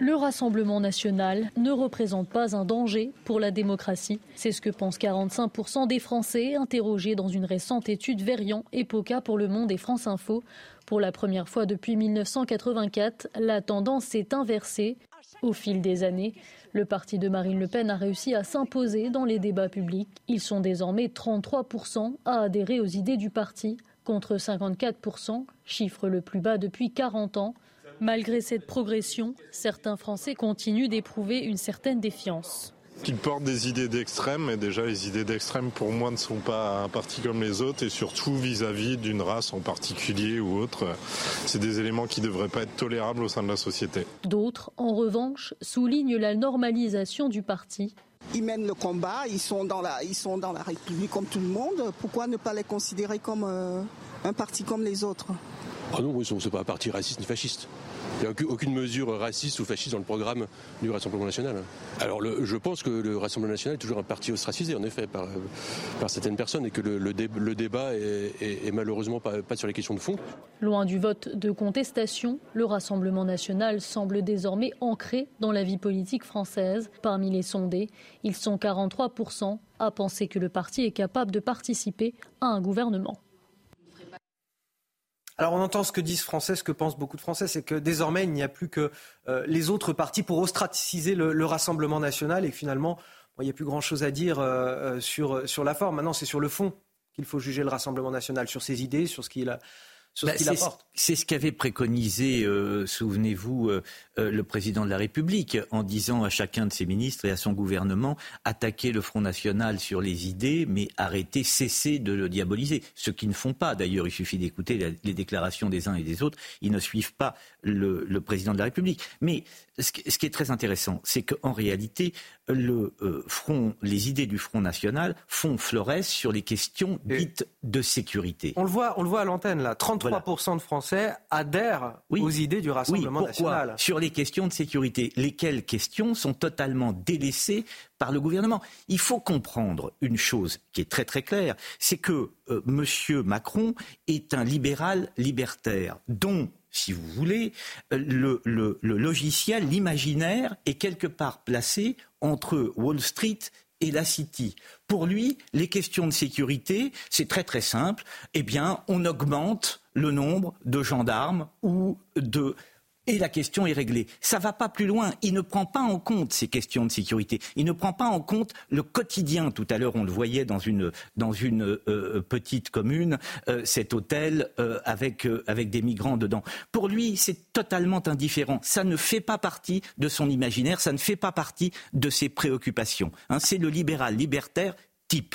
Le Rassemblement national ne représente pas un danger pour la démocratie. C'est ce que pensent 45% des Français interrogés dans une récente étude Verian Epoca pour Le Monde et France Info. Pour la première fois depuis 1984, la tendance s'est inversée. Au fil des années, le parti de Marine Le Pen a réussi à s'imposer dans les débats publics. Ils sont désormais 33% à adhérer aux idées du parti, contre 54%, chiffre le plus bas depuis 40 ans. Malgré cette progression, certains Français continuent d'éprouver une certaine défiance. Qu'ils portent des idées d'extrême, et déjà les idées d'extrême pour moi ne sont pas un parti comme les autres, et surtout vis-à-vis d'une race en particulier ou autre. C'est des éléments qui ne devraient pas être tolérables au sein de la société. D'autres, en revanche, soulignent la normalisation du parti. ils mènent le combat, ils sont dans la, ils sont dans la République comme tout le monde. Pourquoi ne pas les considérer comme euh, un parti comme les autres? Ah non, oui, c'est pas un parti raciste ni fasciste. Il n'y a aucune mesure raciste ou fasciste dans le programme du Rassemblement national. Alors je pense que le Rassemblement national est toujours un parti ostracisé, en effet, par, par certaines personnes, et que le, débat est, malheureusement pas, sur les questions de fond. Loin du vote de contestation, le Rassemblement national semble désormais ancré dans la vie politique française. Parmi les sondés, ils sont 43% à penser que le parti est capable de participer à un gouvernement. Alors on entend ce que disent Français, ce que pensent beaucoup de Français, c'est que désormais il n'y a plus que euh, les autres partis pour ostratiser le, Rassemblement national et finalement il n'y a plus grand-chose à dire euh, euh, sur, sur la forme. Maintenant c'est sur le fond qu'il faut juger le Rassemblement national, sur ses idées, sur ce qu'il a bah, c'est ce qu'avait préconisé, euh, souvenez-vous, euh, euh, le président de la République en disant à chacun de ses ministres et à son gouvernement attaquer le Front National sur les idées, mais arrêter, cesser de le diaboliser. Ce qu'ils ne font pas, d'ailleurs, il suffit d'écouter les déclarations des uns et des autres, ils ne suivent pas le, président de la République. Mais ce qui est très intéressant, c'est qu'en réalité, le front, les idées du Front National font florès sur les questions dites de sécurité. On le voit, on le voit à l'antenne là. 33% de Français adhèrent aux idées du Rassemblement oui, pourquoi national. Sur les questions de sécurité, lesquelles questions sont totalement délaissées par le gouvernement? Il faut comprendre une chose qui est très très claire, c'est que euh, M. Macron est un libéral libertaire dont si vous voulez, euh, le, le logiciel, l'imaginaire est quelque part placé entre Wall Street et la City. Pour lui, les questions de sécurité, c'est très très simple. Eh bien, on augmente le nombre de gendarmes ou de et la question est réglée. Ça va pas plus loin. Il ne prend pas en compte ces questions de sécurité. Il ne prend pas en compte le quotidien. Tout à l'heure, on le voyait dans une, dans une euh, petite commune, euh, cet hôtel euh, avec, avec des migrants dedans. Pour lui, c'est totalement indifférent. Ça ne fait pas partie de son imaginaire, ça ne fait pas partie de ses préoccupations. Hein, c'est le libéral libertaire type.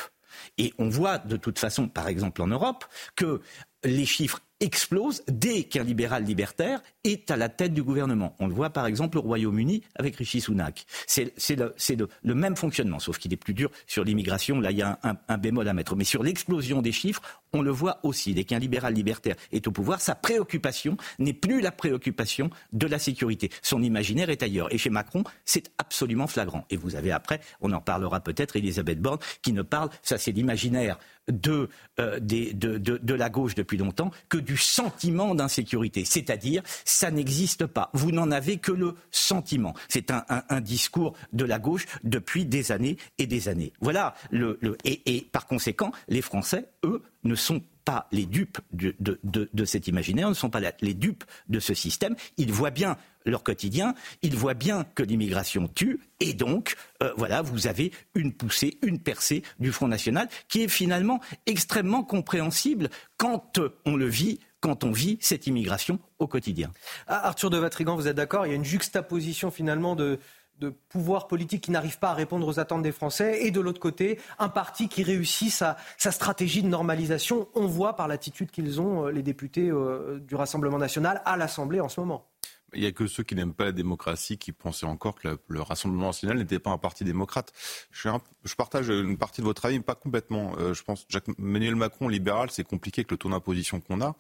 Et on voit de toute façon, par exemple en Europe, que les chiffres explose dès qu'un libéral libertaire est à la tête du gouvernement. On le voit par exemple au Royaume-Uni avec Rishi Sunak. C'est le, même fonctionnement, sauf qu'il est plus dur sur l'immigration. Là, il y a un, bémol à mettre. Mais sur l'explosion des chiffres, on le voit aussi. Dès qu'un libéral libertaire est au pouvoir, sa préoccupation n'est plus la préoccupation de la sécurité. Son imaginaire est ailleurs. Et chez Macron, c'est absolument flagrant. Et vous avez après, on en parlera peut-être, Elisabeth Borne, qui ne parle, ça c'est l'imaginaire de, euh, de, de, la gauche depuis longtemps, que du sentiment d'insécurité. C'est-à-dire, ça n'existe pas. Vous n'en avez que le sentiment. C'est un, discours de la gauche depuis des années et des années. Voilà. Le, et, par conséquent, les Français, eux, ne sont pas les dupes de, cet imaginaire, ne sont pas les dupes de ce système. Ils voient bien leur quotidien, ils voient bien que l'immigration tue, et donc, euh, voilà, vous avez une poussée, une percée du Front National qui est finalement extrêmement compréhensible quand on le vit quand on vit cette immigration au quotidien. Ah, Arthur de Vatrigan, vous êtes d'accord Il y a une juxtaposition finalement de, de pouvoirs politiques qui n'arrivent pas à répondre aux attentes des Français et de l'autre côté, un parti qui réussit sa, sa stratégie de normalisation. On voit par l'attitude qu'ils ont, euh, les députés euh, du Rassemblement national, à l'Assemblée en ce moment. Il n'y a que ceux qui n'aiment pas la démocratie qui pensaient encore que le Rassemblement national n'était pas un parti démocrate. Je, partage une partie de votre avis, mais pas complètement. Euh, je pense Jacques Emmanuel Macron, libéral, c'est compliqué avec le taux d'imposition qu'on a.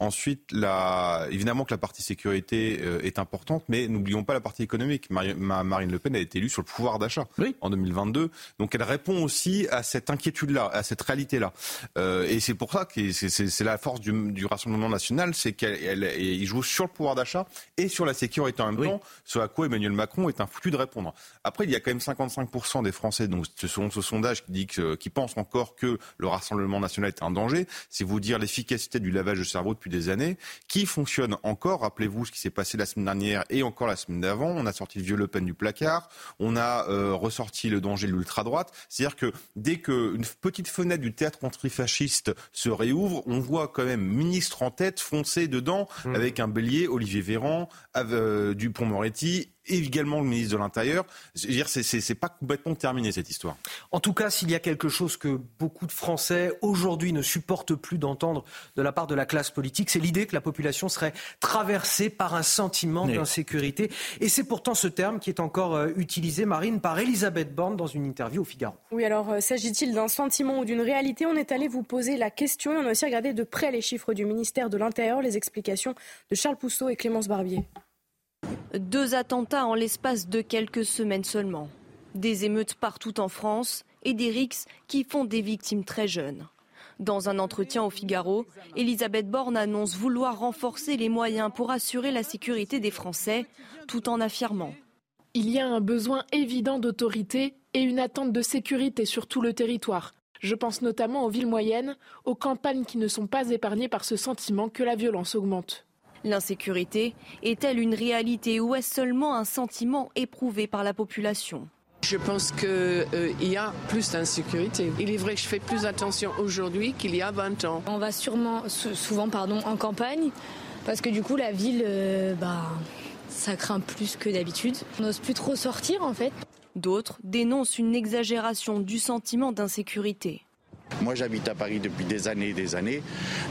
Ensuite, la, évidemment que la partie sécurité euh, est importante, mais n'oublions pas la partie économique. Marine Le Pen a été élue sur le pouvoir d'achat en 2022, donc elle répond aussi à cette inquiétude-là, à cette réalité-là. Euh, et c'est pour ça que c'est la force du, du Rassemblement national, c'est qu'il joue sur le pouvoir d'achat et sur la sécurité en même temps, ce à quoi Emmanuel Macron est un foutu de répondre. Après, il y a quand même 55% des Français, donc selon ce sondage, qui, dit que, qui pensent encore que le Rassemblement national est un danger. C'est vous dire l'efficacité du lavage de cerveau depuis des années, qui fonctionne encore. Rappelez-vous ce qui s'est passé la semaine dernière et encore la semaine d'avant. On a sorti le vieux Le Pen du placard, on a euh, ressorti le danger de l'ultra-droite. C'est-à-dire que dès qu'une petite fenêtre du théâtre antifasciste se réouvre, on voit quand même ministre en tête foncer dedans mmh. avec un bélier, Olivier Véran, euh, Dupont-Moretti également le ministre de l'Intérieur. Je veux dire, c'est pas complètement terminé cette histoire. En tout cas, s'il y a quelque chose que beaucoup de Français aujourd'hui ne supportent plus d'entendre de la part de la classe politique, c'est l'idée que la population serait traversée par un sentiment d'insécurité. Et c'est pourtant ce terme qui est encore euh, utilisé, Marine, par Elisabeth Borne dans une interview au Figaro. Oui, alors euh, s'agit-il d'un sentiment ou d'une réalité? On est allé vous poser la question et on a aussi regardé de près les chiffres du ministère de l'Intérieur, les explications de Charles Pousseau et Clémence Barbier. Deux attentats en l'espace de quelques semaines seulement. Des émeutes partout en France et des rixes qui font des victimes très jeunes. Dans un entretien au Figaro, Elisabeth Borne annonce vouloir renforcer les moyens pour assurer la sécurité des Français, tout en affirmant Il y a un besoin évident d'autorité et une attente de sécurité sur tout le territoire. Je pense notamment aux villes moyennes, aux campagnes qui ne sont pas épargnées par ce sentiment que la violence augmente. L'insécurité est-elle une réalité ou est-ce seulement un sentiment éprouvé par la population? Je pense qu'il euh, y a plus d'insécurité. Il est vrai que je fais plus attention aujourd'hui qu'il y a 20 ans. On va sûrement, souvent pardon, en campagne, parce que du coup la ville, euh, bah, ça craint plus que d'habitude. On n'ose plus trop sortir en fait. D'autres dénoncent une exagération du sentiment d'insécurité. Moi, j'habite à Paris depuis des années et des années.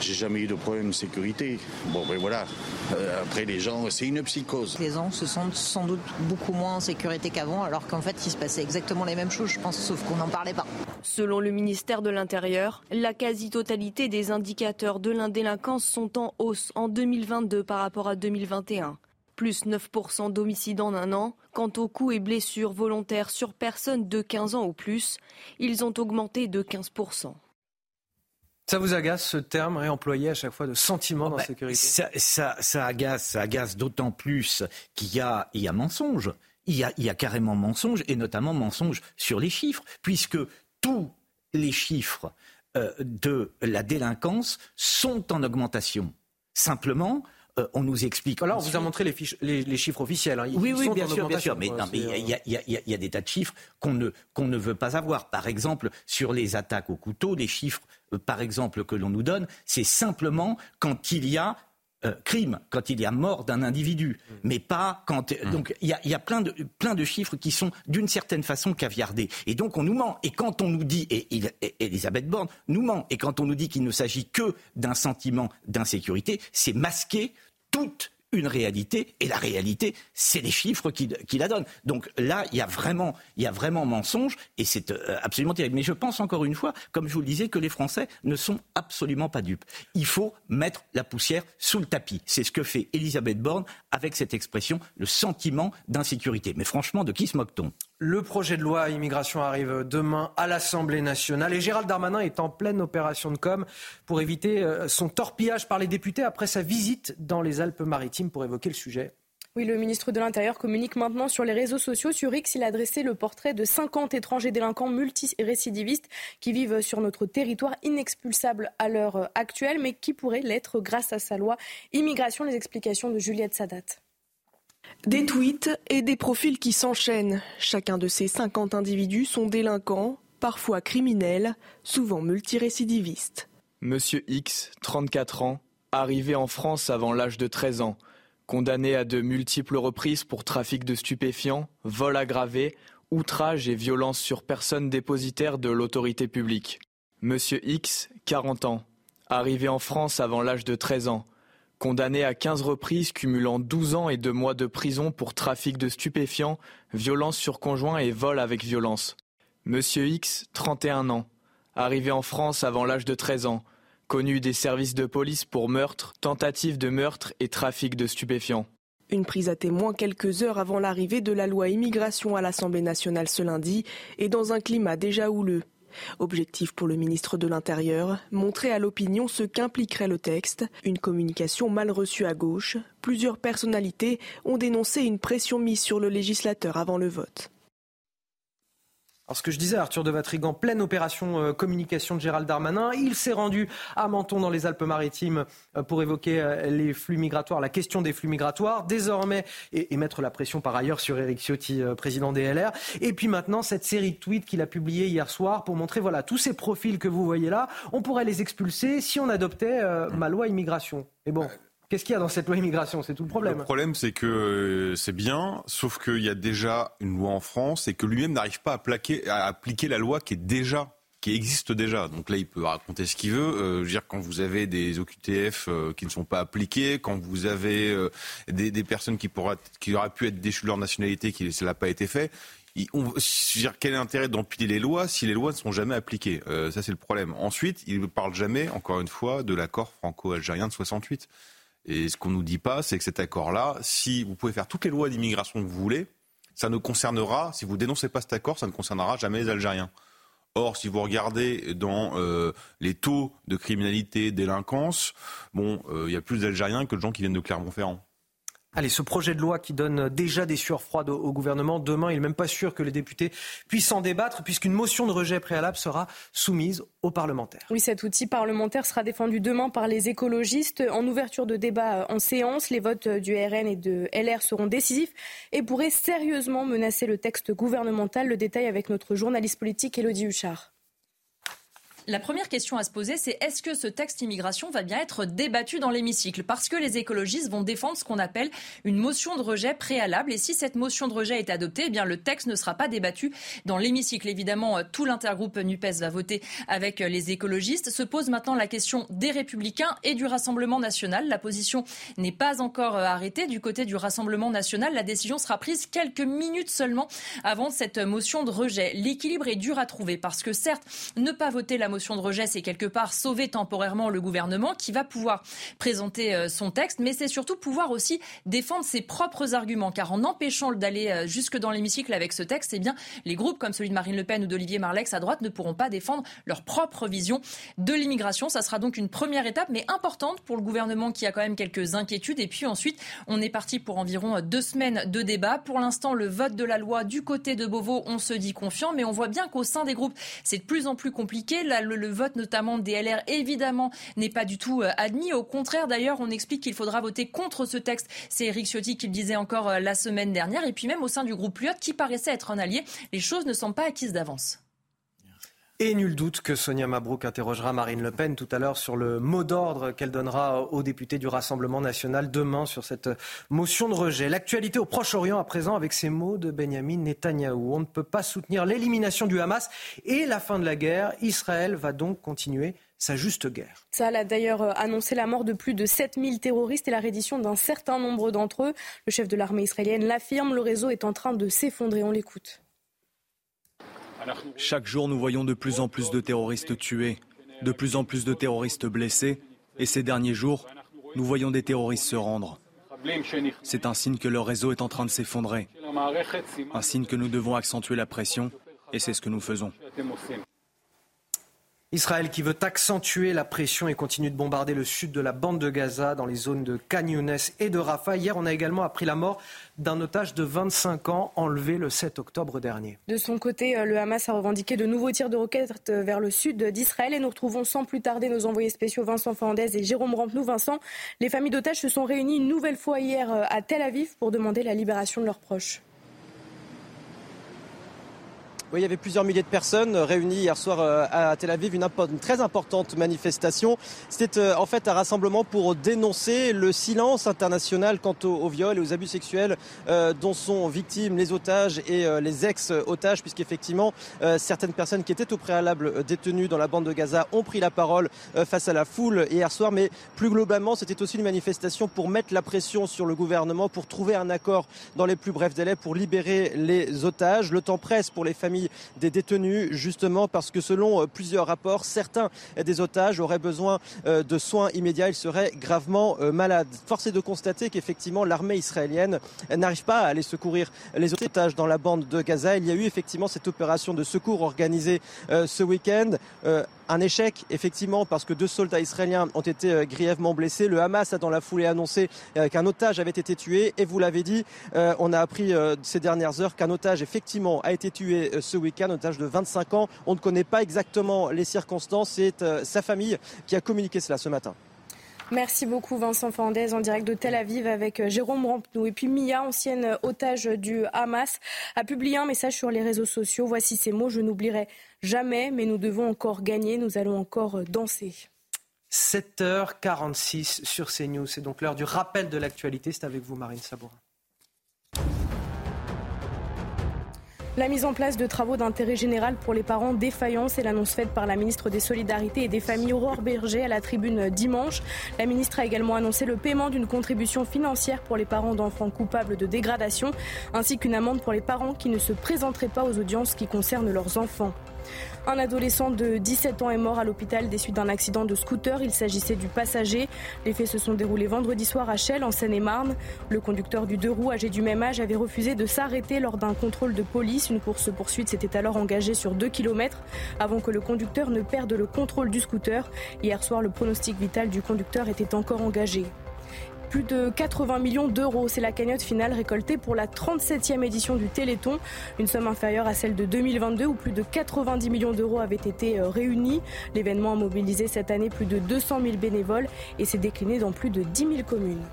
J'ai jamais eu de problème de sécurité. Bon, ben voilà. Euh, après, les gens, c'est une psychose. Les gens se sentent sans doute beaucoup moins en sécurité qu'avant, alors qu'en fait, il se passait exactement les mêmes choses, je pense, sauf qu'on n'en parlait pas. Selon le ministère de l'Intérieur, la quasi-totalité des indicateurs de l'indélinquance sont en hausse en 2022 par rapport à 2021 plus 9% d'homicides en un an. Quant aux coups et blessures volontaires sur personnes de 15 ans ou plus, ils ont augmenté de 15%. Ça vous agace ce terme réemployé à chaque fois de sentiment oh d'insécurité ça, ça, agace, ça agace d'autant plus qu'il y a, il y a mensonge. Il y a, il y a carrément mensonge, et notamment mensonge sur les chiffres, puisque tous les chiffres euh, de la délinquance sont en augmentation. Simplement, euh, on nous explique. Alors, on vous a montré les, les, chiffres officiels. Hein. oui, oui, bien sûr, bien sûr. Mais il y, a des tas de chiffres qu'on ne, qu'on ne veut pas avoir. Par exemple, sur les attaques au couteau, les chiffres, euh, par exemple, que l'on nous donne, c'est simplement quand il y a euh, crime, quand il y a mort d'un individu, mm. mais pas quand. Mm. Donc il y a, plein, de, plein de chiffres qui sont d'une certaine façon caviardés. Et donc on nous ment. Et quand on nous dit, et, et Elisabeth Borne nous ment, et quand on nous dit qu'il ne s'agit que d'un sentiment d'insécurité, c'est masqué toute une réalité, et la réalité, c'est les chiffres qui, la donnent. Donc là, il y a vraiment, il y a vraiment mensonge, et c'est euh, absolument terrible. Mais je pense encore une fois, comme je vous le disais, que les Français ne sont absolument pas dupes. Il faut mettre la poussière sous le tapis. C'est ce que fait Elisabeth Borne avec cette expression, le sentiment d'insécurité. Mais franchement, de qui se moque-t-on? Le projet de loi immigration arrive demain à l'Assemblée nationale et Gérald Darmanin est en pleine opération de com pour éviter euh, son torpillage par les députés après sa visite dans les Alpes-Maritimes pour évoquer le sujet. Oui, le ministre de l'Intérieur communique maintenant sur les réseaux sociaux. Sur X, il a dressé le portrait de 50 étrangers délinquants multirécidivistes qui vivent sur notre territoire, inexpulsables à l'heure actuelle, mais qui pourraient l'être grâce à sa loi immigration. Les explications de Juliette Sadat. Des tweets et des profils qui s'enchaînent. Chacun de ces 50 individus sont délinquants, parfois criminels, souvent multirécidivistes. Monsieur X, 34 ans, arrivé en France avant l'âge de 13 ans, condamné à de multiples reprises pour trafic de stupéfiants, vol aggravé, outrage et violence sur personne dépositaire de l'autorité publique. Monsieur X, 40 ans, arrivé en France avant l'âge de 13 ans, condamné à 15 reprises cumulant 12 ans et 2 mois de prison pour trafic de stupéfiants, violence sur conjoint et vol avec violence. Monsieur X, 31 ans, arrivé en France avant l'âge de 13 ans, connu des services de police pour meurtre, tentative de meurtre et trafic de stupéfiants. Une prise à témoin quelques heures avant l'arrivée de la loi immigration à l'Assemblée nationale ce lundi et dans un climat déjà houleux. Objectif pour le ministre de l'Intérieur, montrer à l'opinion ce qu'impliquerait le texte. Une communication mal reçue à gauche. Plusieurs personnalités ont dénoncé une pression mise sur le législateur avant le vote. Alors ce que je disais, Arthur de Vatrigan, pleine opération euh, communication de Gérald Darmanin. Il s'est rendu à Menton dans les Alpes-Maritimes euh, pour évoquer euh, les flux migratoires, la question des flux migratoires, désormais, et, mettre la pression par ailleurs sur Éric Ciotti, président des LR. Et puis maintenant, cette série de tweets qu'il a publié hier soir pour montrer, voilà, tous ces profils que vous voyez là, on pourrait les expulser si on adoptait ma loi immigration. Et bon, Qu'est-ce qu'il y a dans cette loi immigration? C'est tout le problème. Le problème, c'est que euh, c'est bien, sauf qu'il y a déjà une loi en France et que lui-même n'arrive pas à, plaquer, à appliquer la loi qui est déjà qui existe déjà. Donc là, il peut raconter ce qu'il veut. Euh, je veux dire, quand vous avez des OQTF euh, qui ne sont pas appliqués, quand vous avez des, personnes qui, auraient pu être déchues de leur nationalité, qui cela n'a pas été fait, je veux dire, quel est l'intérêt d'empiler les lois si les lois ne sont jamais appliquées? Ça, c'est le problème. Ensuite, il ne parle jamais, encore une fois, de l'accord franco-algérien de 68. Et ce qu'on nous dit pas, c'est que cet accord-là, si vous pouvez faire toutes les lois d'immigration que vous voulez, ça ne concernera, si vous dénoncez pas cet accord, ça ne concernera jamais les Algériens. Or, si vous regardez dans euh, les taux de criminalité, délinquance, euh, il y a plus d'Algériens que de gens qui viennent de Clermont-Ferrand. Allez, ce projet de loi qui donne déjà des sueurs froides au, gouvernement, demain, il n'est même pas sûr que les députés puissent en débattre, puisqu'une motion de rejet préalable sera soumise aux parlementaires. Oui, cet outil parlementaire sera défendu demain par les écologistes. En ouverture de débat en séance, les votes du RN et de LR seront décisifs et pourraient sérieusement menacer le texte gouvernemental. Le détail avec notre journaliste politique, Elodie Huchard. La première question à se poser, c'est est-ce que ce texte immigration va bien être débattu dans l'hémicycle? Parce que les écologistes vont défendre ce qu'on appelle une motion de rejet préalable. Et si cette motion de rejet est adoptée, eh bien le texte ne sera pas débattu dans l'hémicycle. Évidemment, tout l'intergroupe NUPES va voter avec les écologistes. Se pose maintenant la question des Républicains et du Rassemblement national. La position n'est pas encore arrêtée. Du côté du Rassemblement national, la décision sera prise quelques minutes seulement avant cette motion de rejet. L'équilibre est dur à trouver parce que certes, ne pas voter la motion motion de rejet, c'est quelque part sauver temporairement le gouvernement qui va pouvoir présenter euh, son texte, mais c'est surtout pouvoir aussi défendre ses propres arguments, car en empêchant d'aller euh, jusque dans l'hémicycle avec ce texte, eh bien, les groupes comme celui de Marine Le Pen ou d'Olivier Marlex à droite ne pourront pas défendre leur propre vision de l'immigration. Ça sera donc une première étape, mais importante pour le gouvernement qui a quand même quelques inquiétudes. Et puis ensuite, on est parti pour environ deux semaines de débat. Pour l'instant, le vote de la loi du côté de Beauvau, on se dit confiant, mais on voit bien qu'au sein des groupes, c'est de plus en plus compliqué. La le, vote notamment des LR, évidemment, n'est pas du tout euh, admis. Au contraire, d'ailleurs, on explique qu'il faudra voter contre ce texte. C'est Eric Ciotti qui le disait encore euh, la semaine dernière. Et puis même au sein du groupe Lyot, qui paraissait être un allié, les choses ne sont pas acquises d'avance. Et nul doute que Sonia Mabrouk interrogera Marine Le Pen tout à l'heure sur le mot d'ordre qu'elle donnera aux députés du Rassemblement national demain sur cette motion de rejet. L'actualité au Proche-Orient à présent avec ces mots de Benjamin Netanyahou. On ne peut pas soutenir l'élimination du Hamas et la fin de la guerre. Israël va donc continuer sa juste guerre. Ça a d'ailleurs annoncé la mort de plus de 7000 terroristes et la reddition d'un certain nombre d'entre eux. Le chef de l'armée israélienne l'affirme, le réseau est en train de s'effondrer. On l'écoute. Chaque jour, nous voyons de plus en plus de terroristes tués, de plus en plus de terroristes blessés, et ces derniers jours, nous voyons des terroristes se rendre. C'est un signe que leur réseau est en train de s'effondrer, un signe que nous devons accentuer la pression, et c'est ce que nous faisons. Israël qui veut accentuer la pression et continue de bombarder le sud de la bande de Gaza dans les zones de Khan et de Rafah. Hier, on a également appris la mort d'un otage de 25 ans enlevé le 7 octobre dernier. De son côté, euh, le Hamas a revendiqué de nouveaux tirs de roquettes vers le sud d'Israël et nous retrouvons sans plus tarder nos envoyés spéciaux Vincent Fernandez et Jérôme Rampenou. Vincent, les familles d'otages se sont réunies une nouvelle fois hier euh, à Tel Aviv pour demander la libération de leurs proches. Oui, il y avait plusieurs milliers de personnes réunies hier soir euh, à Tel Aviv, une, très importante manifestation. C'était euh, en fait un rassemblement pour dénoncer le silence international quant aux, viols et aux abus sexuels euh, dont sont victimes les otages et les ex-otages, puisqu'effectivement certaines personnes qui étaient au préalable détenues dans la bande de Gaza ont pris la parole face à la foule hier soir. Mais plus globalement, c'était aussi une manifestation pour mettre la pression sur le gouvernement, pour trouver un accord dans les plus brefs délais, pour libérer les otages. Le temps presse pour les familles des détenus, justement parce que selon euh, plusieurs rapports, certains des otages auraient besoin euh, de soins immédiats, ils seraient gravement euh, malades. Force est de constater qu'effectivement l'armée israélienne n'arrive pas à aller secourir les otages dans la bande de Gaza. Il y a eu effectivement cette opération de secours organisée ce week-end. Un échec, effectivement, parce que deux soldats israéliens ont été euh, grièvement blessés. Le Hamas a dans la foulée annoncé euh, qu'un otage avait été tué. Et vous l'avez dit, euh, on a appris ces dernières heures qu'un otage, effectivement, a été tué ce week-end, un otage de 25 ans. On ne connaît pas exactement les circonstances. C'est sa famille qui a communiqué cela ce matin. Merci beaucoup Vincent Fernandez en direct de Tel Aviv avec Jérôme Rampenou. Et puis Mia, ancienne otage du Hamas, a publié un message sur les réseaux sociaux. Voici ces mots, je n'oublierai jamais, mais nous devons encore gagner, nous allons encore danser. 7h46 sur CNews. C'est donc l'heure du rappel de l'actualité. C'est avec vous, Marine Sabourin. La mise en place de travaux d'intérêt général pour les parents défaillants, c'est l'annonce faite par la ministre des Solidarités et des Familles Aurore Berger à la tribune dimanche. La ministre a également annoncé le paiement d'une contribution financière pour les parents d'enfants coupables de dégradation, ainsi qu'une amende pour les parents qui ne se présenteraient pas aux audiences qui concernent leurs enfants. Un adolescent de 17 ans est mort à l'hôpital des suites d'un accident de scooter. Il s'agissait du passager. Les faits se sont déroulés vendredi soir à Chelles, en Seine-et-Marne. Le conducteur du deux roues, âgé du même âge, avait refusé de s'arrêter lors d'un contrôle de police. Une course-poursuite s'était alors engagée sur 2 km avant que le conducteur ne perde le contrôle du scooter. Hier soir, le pronostic vital du conducteur était encore engagé. Plus de 80 millions d'euros, c'est la cagnotte finale récoltée pour la 37e édition du Téléthon, une somme inférieure à celle de 2022 où plus de 90 millions d'euros avaient été euh, réunis. L'événement a mobilisé cette année plus de 200 000 bénévoles et s'est décliné dans plus de 10 000 communes.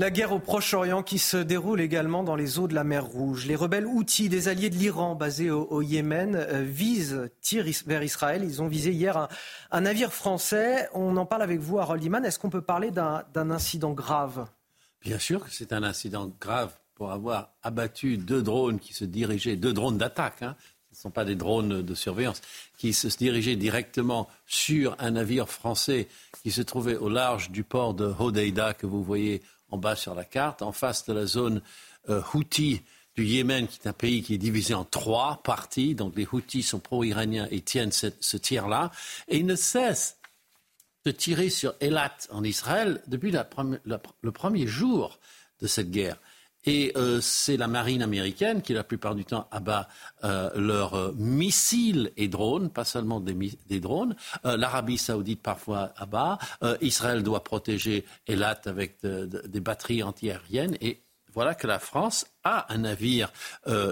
La guerre au Proche-Orient qui se déroule également dans les eaux de la mer Rouge. Les rebelles outils des alliés de l'Iran basés au, Yémen euh, visent, tirent vers Israël. Ils ont visé hier un, navire français. On en parle avec vous, Harold Iman. Est-ce qu'on peut parler d'un incident grave? Bien sûr que c'est un incident grave pour avoir abattu deux drones qui se dirigeaient, deux drones d'attaque, hein. ce ne sont pas des drones de surveillance, qui se dirigeaient directement sur un navire français qui se trouvait au large du port de Hodeida que vous voyez en bas sur la carte, en face de la zone euh, Houthi du Yémen, qui est un pays qui est divisé en trois parties. Donc les Houthis sont pro-iraniens et tiennent ce, tir-là. Et ils ne cessent de tirer sur Elat en Israël depuis le premier jour de cette guerre. Et euh, c'est la marine américaine qui, la plupart du temps, abat euh, leurs euh, missiles et drones, pas seulement des, drones. L'Arabie saoudite parfois abat. Israël doit protéger Elat avec des batteries antiaériennes. Et voilà que la France a un navire,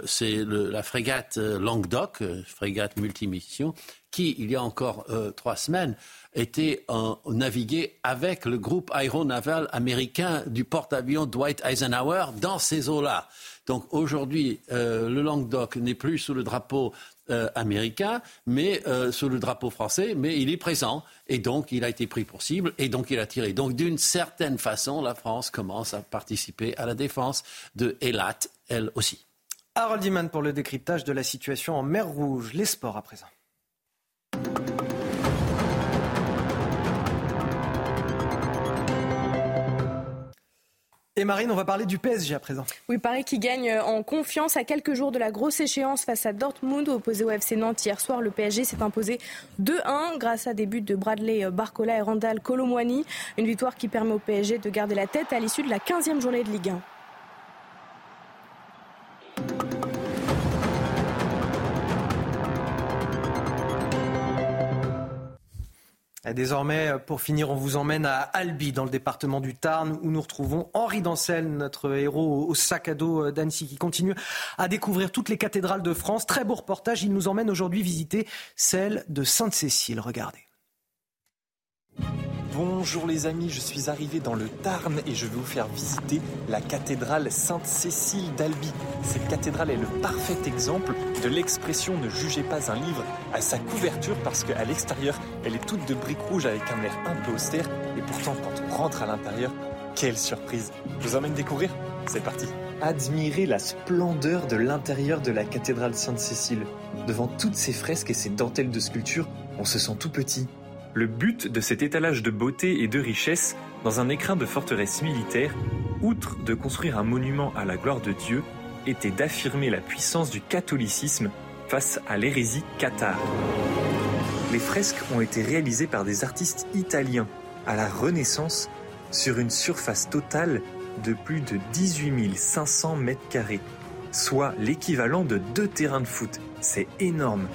c'est la frégate Languedoc, frégate multimission, qui, il y a encore trois semaines, était navigué avec le groupe aéronaval américain du porte-avions Dwight Eisenhower dans ces eaux-là. Donc aujourd'hui, euh, le Languedoc n'est plus sous le drapeau euh, américain, mais euh, sous le drapeau français, mais il est présent et donc il a été pris pour cible et donc il a tiré. Donc d'une certaine façon, la France commence à participer à la défense de Elat, elle aussi. Harold Iman pour le décryptage de la situation en mer Rouge. Les sports à présent. Et Marine, on va parler du PSG à présent. Oui, Paris qui gagne en confiance à quelques jours de la grosse échéance face à Dortmund opposé au FC Nantes. Hier soir, le PSG s'est imposé 2-1 grâce à des buts de Bradley Barcola et Randall Colomwani. Une victoire qui permet au PSG de garder la tête à l'issue de la 15e journée de Ligue 1. Désormais, pour finir, on vous emmène à Albi, dans le département du Tarn, où nous retrouvons Henri Dancel, notre héros au sac à dos d'Annecy, qui continue à découvrir toutes les cathédrales de France. Très beau reportage. Il nous emmène aujourd'hui visiter celle de Sainte-Cécile. Regardez. Bonjour les amis, je suis arrivé dans le Tarn et je vais vous faire visiter la cathédrale Sainte-Cécile d'Albi. Cette cathédrale est le parfait exemple de l'expression ne jugez pas un livre à sa couverture parce qu'à l'extérieur, elle est toute de briques rouges avec un air un peu austère et pourtant quand on rentre à l'intérieur, quelle surprise. Je vous emmène découvrir C'est parti. Admirez la splendeur de l'intérieur de la cathédrale Sainte-Cécile. Devant toutes ces fresques et ces dentelles de sculpture, on se sent tout petit. Le but de cet étalage de beauté et de richesse dans un écrin de forteresse militaire, outre de construire un monument à la gloire de Dieu, était d'affirmer la puissance du catholicisme face à l'hérésie cathare. Les fresques ont été réalisées par des artistes italiens à la Renaissance sur une surface totale de plus de 18 500 mètres carrés, soit l'équivalent de deux terrains de foot. C'est énorme.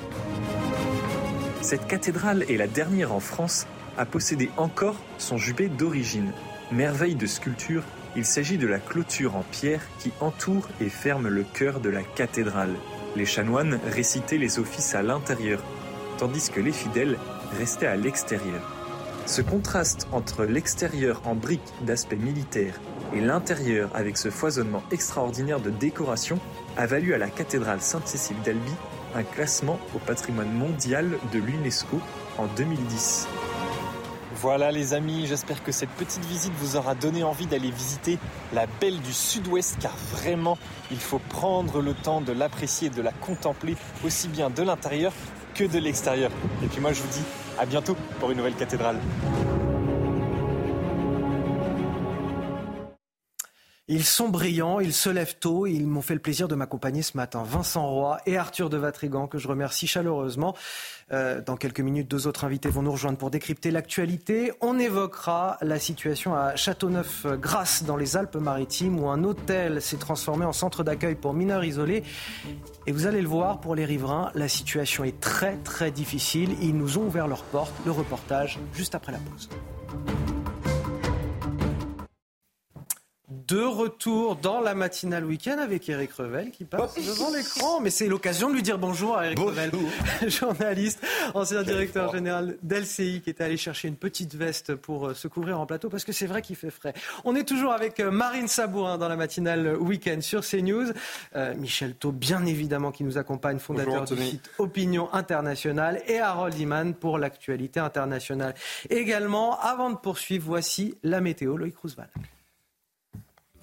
Cette cathédrale est la dernière en France à posséder encore son jubé d'origine. Merveille de sculpture, il s'agit de la clôture en pierre qui entoure et ferme le cœur de la cathédrale. Les chanoines récitaient les offices à l'intérieur, tandis que les fidèles restaient à l'extérieur. Ce contraste entre l'extérieur en briques d'aspect militaire et l'intérieur avec ce foisonnement extraordinaire de décoration a valu à la cathédrale Sainte-Cécile d'Albi un classement au patrimoine mondial de l'UNESCO en 2010. Voilà les amis, j'espère que cette petite visite vous aura donné envie d'aller visiter la Belle du Sud-Ouest car vraiment il faut prendre le temps de l'apprécier, de la contempler aussi bien de l'intérieur que de l'extérieur. Et puis moi je vous dis à bientôt pour une nouvelle cathédrale. Ils sont brillants, ils se lèvent tôt, ils m'ont fait le plaisir de m'accompagner ce matin. Vincent Roy et Arthur de Vatrigan, que je remercie chaleureusement. Euh, dans quelques minutes, deux autres invités vont nous rejoindre pour décrypter l'actualité. On évoquera la situation à Châteauneuf-Grasse, dans les Alpes-Maritimes, où un hôtel s'est transformé en centre d'accueil pour mineurs isolés. Et vous allez le voir, pour les riverains, la situation est très très difficile. Ils nous ont ouvert leurs portes. Le reportage juste après la pause. De retour dans la matinale week-end avec Eric Revel qui passe devant l'écran. Mais c'est l'occasion de lui dire bonjour à Eric Revel, journaliste, ancien directeur général d'LCI qui était allé chercher une petite veste pour euh, se couvrir en plateau parce que c'est vrai qu'il fait frais. On est toujours avec euh, Marine Sabourin dans la matinale week-end sur CNews. Euh, Michel Thau, bien évidemment, qui nous accompagne, fondateur du site Opinion Internationale et Harold Iman pour l'actualité internationale. Également, avant de poursuivre, voici la météo, Loïc Roosevelt.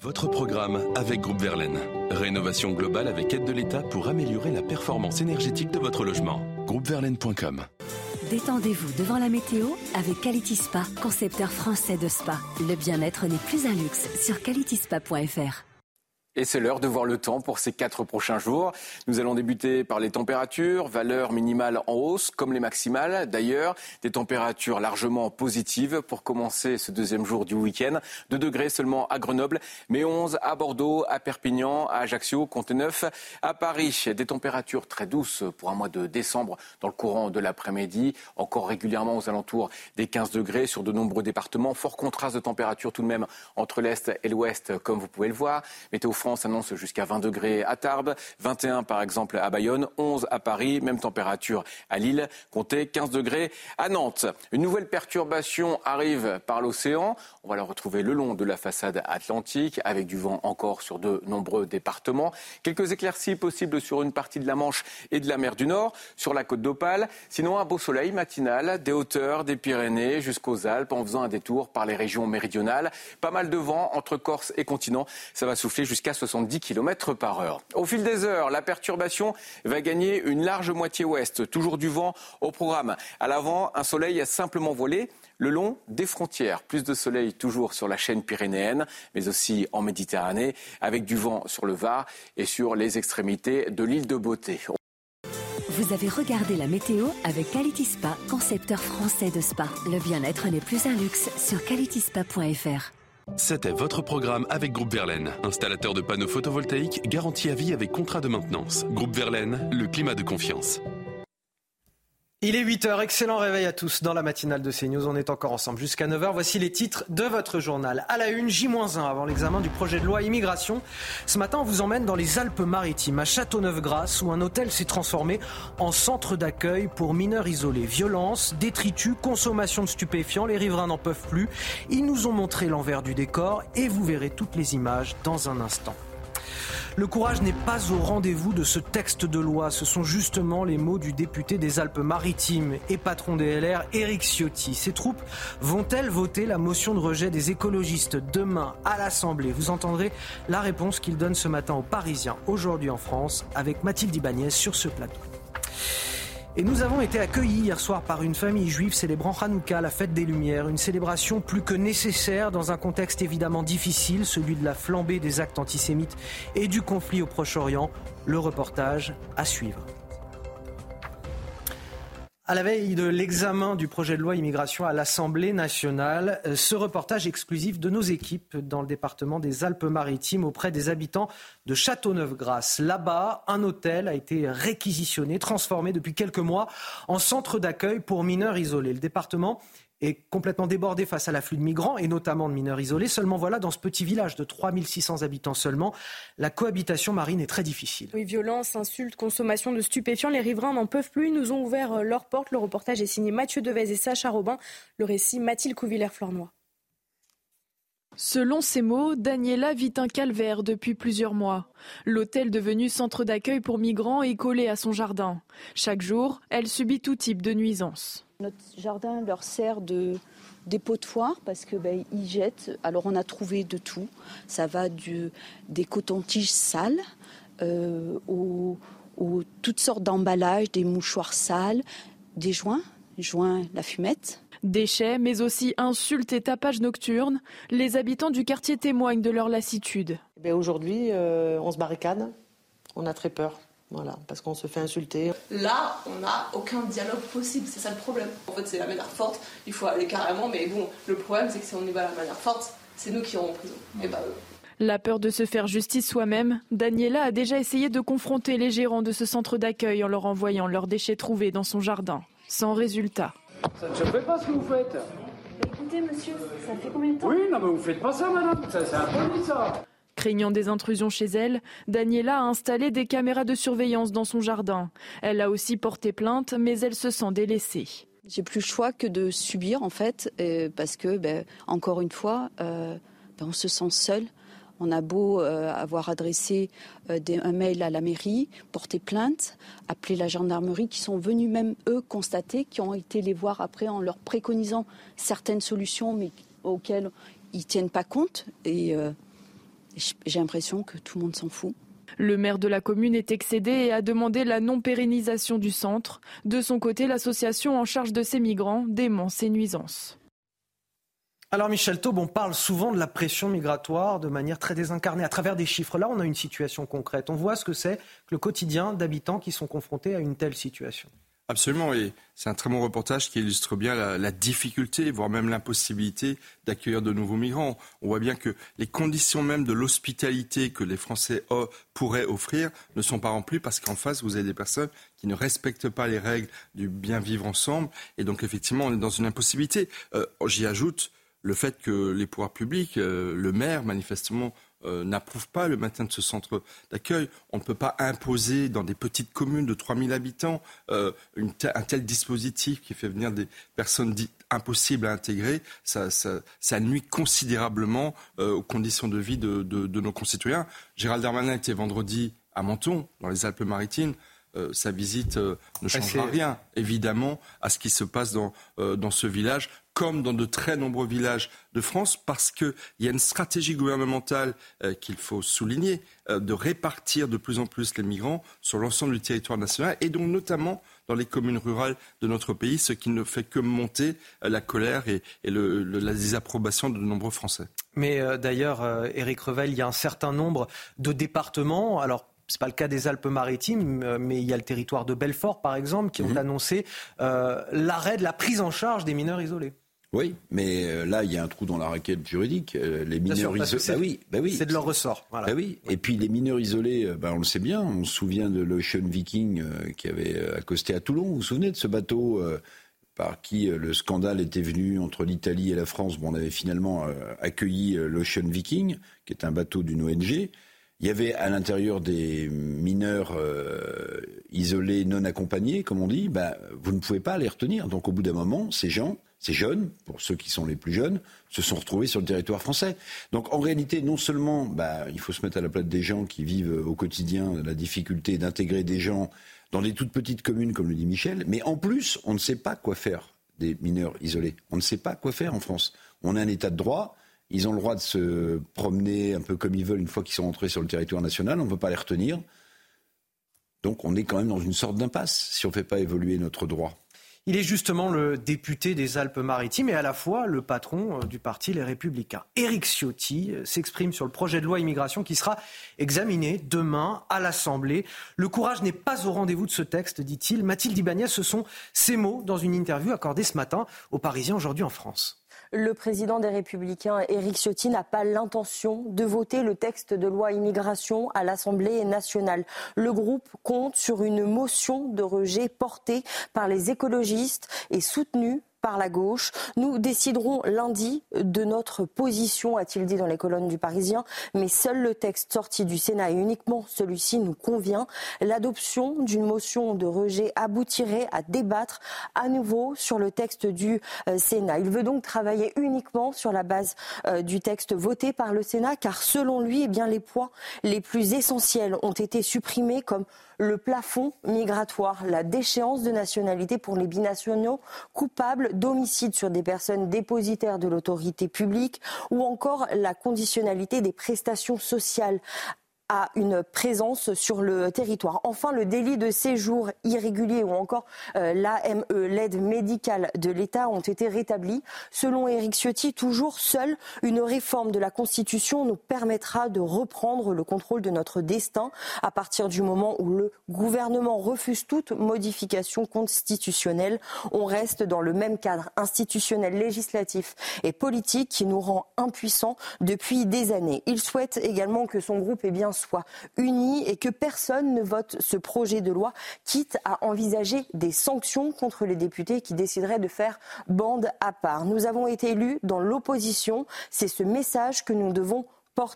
Votre programme avec Groupe Verlaine. Rénovation globale avec aide de l'État pour améliorer la performance énergétique de votre logement. Groupeverlaine.com Détendez-vous devant la météo avec Quality concepteur français de spa. Le bien-être n'est plus un luxe sur qualityspa.fr. Et c'est l'heure de voir le temps pour ces quatre prochains jours. Nous allons débuter par les températures, valeurs minimales en hausse comme les maximales. D'ailleurs, des températures largement positives pour commencer ce deuxième jour du week-end. 2 degrés seulement à Grenoble, mais 11 à Bordeaux, à Perpignan, à Ajaccio, Comté-Neuf, à Paris. Des températures très douces pour un mois de décembre dans le courant de l'après-midi. Encore régulièrement aux alentours des 15 degrés sur de nombreux départements. Fort contraste de température tout de même entre l'Est et l'Ouest, comme vous pouvez le voir. Météo France annonce jusqu'à 20 degrés à Tarbes, 21 par exemple à Bayonne, 11 à Paris, même température à Lille, comptez 15 degrés à Nantes. Une nouvelle perturbation arrive par l'océan. On va la retrouver le long de la façade atlantique avec du vent encore sur de nombreux départements. Quelques éclaircies possibles sur une partie de la Manche et de la mer du Nord, sur la côte d'Opale. Sinon, un beau soleil matinal des hauteurs des Pyrénées jusqu'aux Alpes en faisant un détour par les régions méridionales. Pas mal de vent entre Corse et continent. Ça va souffler jusqu'à 70 km par heure. Au fil des heures, la perturbation va gagner une large moitié ouest. Toujours du vent au programme. À l'avant, un soleil simplement voilé le long des frontières. Plus de soleil toujours sur la chaîne pyrénéenne, mais aussi en Méditerranée, avec du vent sur le Var et sur les extrémités de l'île de Beauté. Vous avez regardé la météo avec Quality concepteur français de spa. Le bien-être n'est plus un luxe sur qualityspa.fr. C'était votre programme avec Groupe Verlaine, installateur de panneaux photovoltaïques garantie à vie avec contrat de maintenance. Groupe Verlaine, le climat de confiance. Il est 8h, excellent réveil à tous dans la matinale de CNews. On est encore ensemble jusqu'à 9h. Voici les titres de votre journal. À la une, J-1 avant l'examen du projet de loi immigration. Ce matin, on vous emmène dans les Alpes-Maritimes, à Châteauneuf-Grasse, où un hôtel s'est transformé en centre d'accueil pour mineurs isolés. Violence, détritus, consommation de stupéfiants, les riverains n'en peuvent plus. Ils nous ont montré l'envers du décor et vous verrez toutes les images dans un instant. Le courage n'est pas au rendez-vous de ce texte de loi. Ce sont justement les mots du député des Alpes-Maritimes et patron des LR, Éric Ciotti. Ces troupes vont-elles voter la motion de rejet des écologistes demain à l'Assemblée? Vous entendrez la réponse qu'il donne ce matin aux Parisiens, aujourd'hui en France, avec Mathilde Ibanez sur ce plateau. Et nous avons été accueillis hier soir par une famille juive célébrant Hanouka, la fête des Lumières, une célébration plus que nécessaire dans un contexte évidemment difficile, celui de la flambée des actes antisémites et du conflit au Proche-Orient. Le reportage à suivre. À la veille de l'examen du projet de loi immigration à l'Assemblée nationale, euh, ce reportage exclusif de nos équipes dans le département des Alpes-Maritimes auprès des habitants de Châteauneuf-Grasse. Là-bas, un hôtel a été réquisitionné, transformé depuis quelques mois en centre d'accueil pour mineurs isolés. Le département est complètement débordé face à l'afflux de migrants et notamment de mineurs isolés. Seulement voilà, dans ce petit village de 3600 habitants seulement, la cohabitation marine est très difficile. Oui, violence, insultes, consommation de stupéfiants, les riverains n'en peuvent plus. Ils nous ont ouvert euh, leurs portes. Le reportage est signé Mathieu Devez et Sacha Robin. Le récit Mathilde Couvillère-Flornois. Selon ses mots, Daniela vit un calvaire depuis plusieurs mois. L'hôtel devenu centre d'accueil pour migrants est collé à son jardin. Chaque jour, elle subit tout type de nuisances. Notre jardin leur sert de dépôt de foire parce que ben, ils jettent. Alors on a trouvé de tout. Ça va du, des cotons-tiges sales euh, aux, aux toutes sortes d'emballages, des mouchoirs sales, des joints, joints, la fumette. Déchets, mais aussi insultes et tapages nocturnes, les habitants du quartier témoignent de leur lassitude. Ben Aujourd'hui, euh, on se barricade, on a très peur. Voilà, parce qu'on se fait insulter. Là, on n'a aucun dialogue possible, c'est ça le problème. En fait, c'est la manière forte, il faut aller carrément, mais bon, le problème, c'est que si on y va à la manière forte, c'est nous qui irons en prison, et pas eux. La peur de se faire justice soi-même, Daniela a déjà essayé de confronter les gérants de ce centre d'accueil en leur envoyant leurs déchets trouvés dans son jardin. Sans résultat. Ça ne se fait pas ce que vous faites. Écoutez, monsieur, ça fait combien de temps Oui, non, mais vous faites pas ça, madame. Ça, c'est interdit, ça. Craignant des intrusions chez elle, Daniela a installé des caméras de surveillance dans son jardin. Elle a aussi porté plainte, mais elle se sent délaissée. J'ai plus le choix que de subir, en fait, euh, parce que, ben, encore une fois, euh, ben, on se sent seul. On a beau euh, avoir adressé un mail à la mairie, porté plainte, appelé la gendarmerie, qui sont venus même eux constater, qui ont été les voir après en leur préconisant certaines solutions, mais auxquelles ils tiennent pas compte. Et j'ai l'impression que tout le monde s'en fout. Le maire de la commune est excédé et a demandé la non-pérennisation du centre. De son côté, l'association en charge de ces migrants dément ces nuisances. Alors Michel Taube, on parle souvent de la pression migratoire de manière très désincarnée à travers des chiffres. Là, on a une situation concrète. On voit ce que c'est que le quotidien d'habitants qui sont confrontés à une telle situation. Absolument, et c'est un très bon reportage qui illustre bien la, difficulté, voire même l'impossibilité d'accueillir de nouveaux migrants. On voit bien que les conditions même de l'hospitalité que les Français oh, pourraient offrir ne sont pas remplies parce qu'en face, vous avez des personnes qui ne respectent pas les règles du bien vivre ensemble, et donc effectivement, on est dans une impossibilité. Euh, J'y ajoute le fait que les pouvoirs publics, euh, le maire, manifestement, euh, n'approuve pas le maintien de ce centre d'accueil. On ne peut pas imposer dans des petites communes de 3000 habitants euh, un tel dispositif qui fait venir des personnes dites impossibles à intégrer. Ça, nuit considérablement euh, aux conditions de vie de, de, de, nos concitoyens. Gérald Darmanin était vendredi à Menton, dans les Alpes-Maritimes. Euh, sa visite euh, ne changera rien, évidemment, à ce qui se passe dans, euh, dans ce village, comme dans de très nombreux villages de France, parce qu'il y a une stratégie gouvernementale qu'il faut souligner, de répartir de plus en plus les migrants sur l'ensemble du territoire national, et donc notamment dans les communes rurales de notre pays, ce qui ne fait que monter la colère et, et le, le, la désapprobation de nombreux Français. Mais d'ailleurs, Éric Revel, il y a un certain nombre de départements, alors ce n'est pas le cas des Alpes-Maritimes, euh, mais il y a le territoire de Belfort, par exemple, qui ont mmh. annoncé euh, l'arrêt de la prise en charge des mineurs isolés. Oui, mais euh, là, il y a un trou dans la raquette juridique. Les mineurs isolés. Bah oui, bah oui. C'est de leur ressort. Voilà. Bah oui. Et puis les mineurs isolés, bah, on le sait bien. On se souvient de l'Ocean Viking qui avait accosté à Toulon. Vous vous souvenez de ce bateau par qui le scandale était venu entre l'Italie et la France? Bon, on avait finalement accueilli l'Ocean Viking, qui est un bateau d'une ONG. Il y avait à l'intérieur des mineurs euh, isolés non accompagnés, comme on dit, bah, vous ne pouvez pas les retenir. Donc au bout d'un moment, ces gens, ces jeunes, pour ceux qui sont les plus jeunes, se sont retrouvés sur le territoire français. Donc en réalité, non seulement bah, il faut se mettre à la place des gens qui vivent au quotidien la difficulté d'intégrer des gens dans des toutes petites communes, comme le dit Michel, mais en plus, on ne sait pas quoi faire des mineurs isolés. On ne sait pas quoi faire en France. On a un état de droit. Ils ont le droit de se promener un peu comme ils veulent une fois qu'ils sont rentrés sur le territoire national. On ne peut pas les retenir. Donc on est quand même dans une sorte d'impasse si on ne fait pas évoluer notre droit. Il est justement le député des Alpes-Maritimes et à la fois le patron du parti Les Républicains. Éric Ciotti s'exprime sur le projet de loi immigration qui sera examiné demain à l'Assemblée. Le courage n'est pas au rendez-vous de ce texte, dit-il. Mathilde Ibanez, ce sont ses mots dans une interview accordée ce matin aux Parisiens aujourd'hui en France le président des Républicains, Éric Ciotti, n'a pas l'intention de voter le texte de loi immigration à l'Assemblée nationale. Le groupe compte sur une motion de rejet portée par les écologistes et soutenue par la gauche. Nous déciderons lundi de notre position, a-t-il dit dans les colonnes du Parisien, mais seul le texte sorti du Sénat et uniquement celui-ci nous convient. L'adoption d'une motion de rejet aboutirait à débattre à nouveau sur le texte du euh, Sénat. Il veut donc travailler uniquement sur la base euh, du texte voté par le Sénat, car selon lui, eh bien, les points les plus essentiels ont été supprimés comme le plafond migratoire, la déchéance de nationalité pour les binationaux coupables d'homicide sur des personnes dépositaires de l'autorité publique ou encore la conditionnalité des prestations sociales à une présence sur le territoire. Enfin, le délit de séjour irrégulier ou encore euh, l'AME, l'aide médicale de l'État, ont été rétablis. Selon Éric Ciotti, toujours seule une réforme de la Constitution nous permettra de reprendre le contrôle de notre destin à partir du moment où le gouvernement refuse toute modification constitutionnelle. On reste dans le même cadre institutionnel, législatif et politique qui nous rend impuissants depuis des années. Il souhaite également que son groupe ait bien soit unis et que personne ne vote ce projet de loi, quitte à envisager des sanctions contre les députés qui décideraient de faire bande à part. Nous avons été élus dans l'opposition. C'est ce message que nous devons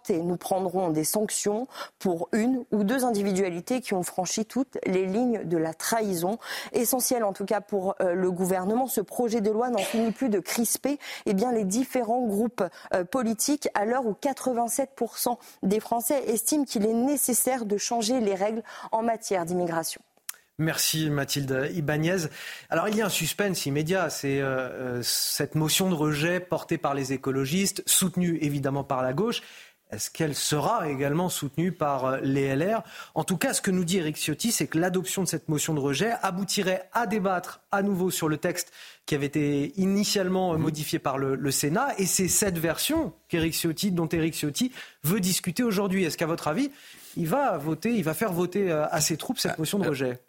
Nous prendrons des sanctions pour une ou deux individualités qui ont franchi toutes les lignes de la trahison. Essentiel en tout cas pour euh, le gouvernement, ce projet de loi n'en finit plus de crisper eh bien, les différents groupes euh, politiques à l'heure où 87% des Français estiment qu'il est nécessaire de changer les règles en matière d'immigration. Merci Mathilde Ibanez. Alors il y a un suspense immédiat, c'est euh, cette motion de rejet portée par les écologistes, soutenue évidemment par la gauche. Est-ce qu'elle sera également soutenue par euh, les LR En tout cas, ce que nous dit Eric Ciotti, c'est que l'adoption de cette motion de rejet aboutirait à débattre à nouveau sur le texte qui avait été initialement euh, modifié par le, Sénat. Et c'est cette version qu'Eric Ciotti, dont Eric Ciotti veut discuter aujourd'hui. Est-ce qu'à votre avis, il va voter, il va faire voter euh, à ses troupes cette motion de rejet?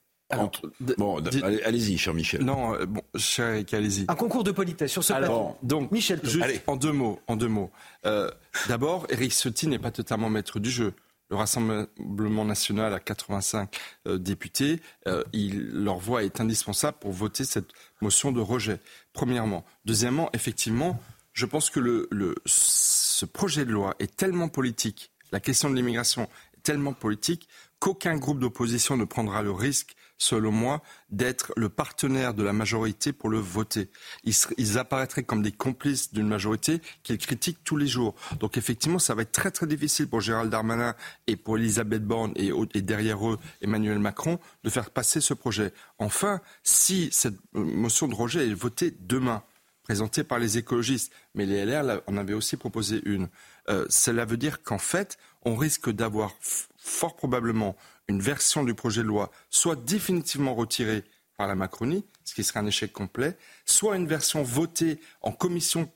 Bon, allez-y, cher Michel. Non, bon, cher Eric, allez-y. Un concours de politesse sur ce Alors, Donc, Michel, juste en deux mots, en deux mots. Euh, D'abord, Eric Ciotti n'est pas totalement maître du jeu. Le Rassemblement national a 85 euh, députés. Euh, il, leur voix est indispensable pour voter cette motion de rejet. Premièrement. Deuxièmement, effectivement, je pense que le, le, ce projet de loi est tellement politique, la question de l'immigration est tellement politique qu'aucun groupe d'opposition ne prendra le risque selon moi, d'être le partenaire de la majorité pour le voter. Ils, apparaîtraient comme des complices d'une majorité qu'ils critiquent tous les jours. Donc effectivement, ça va être très très difficile pour Gérald Darmanin et pour Elisabeth Borne et, derrière eux Emmanuel Macron de faire passer ce projet. Enfin, si cette euh, motion de rejet est votée demain, présentée par les écologistes, mais les LR en avaient aussi proposé une, euh, cela veut dire qu'en fait, on risque d'avoir fort probablement une version du projet de loi soit définitivement retirée par la Macronie, ce qui serait un échec complet, soit une version votée en commission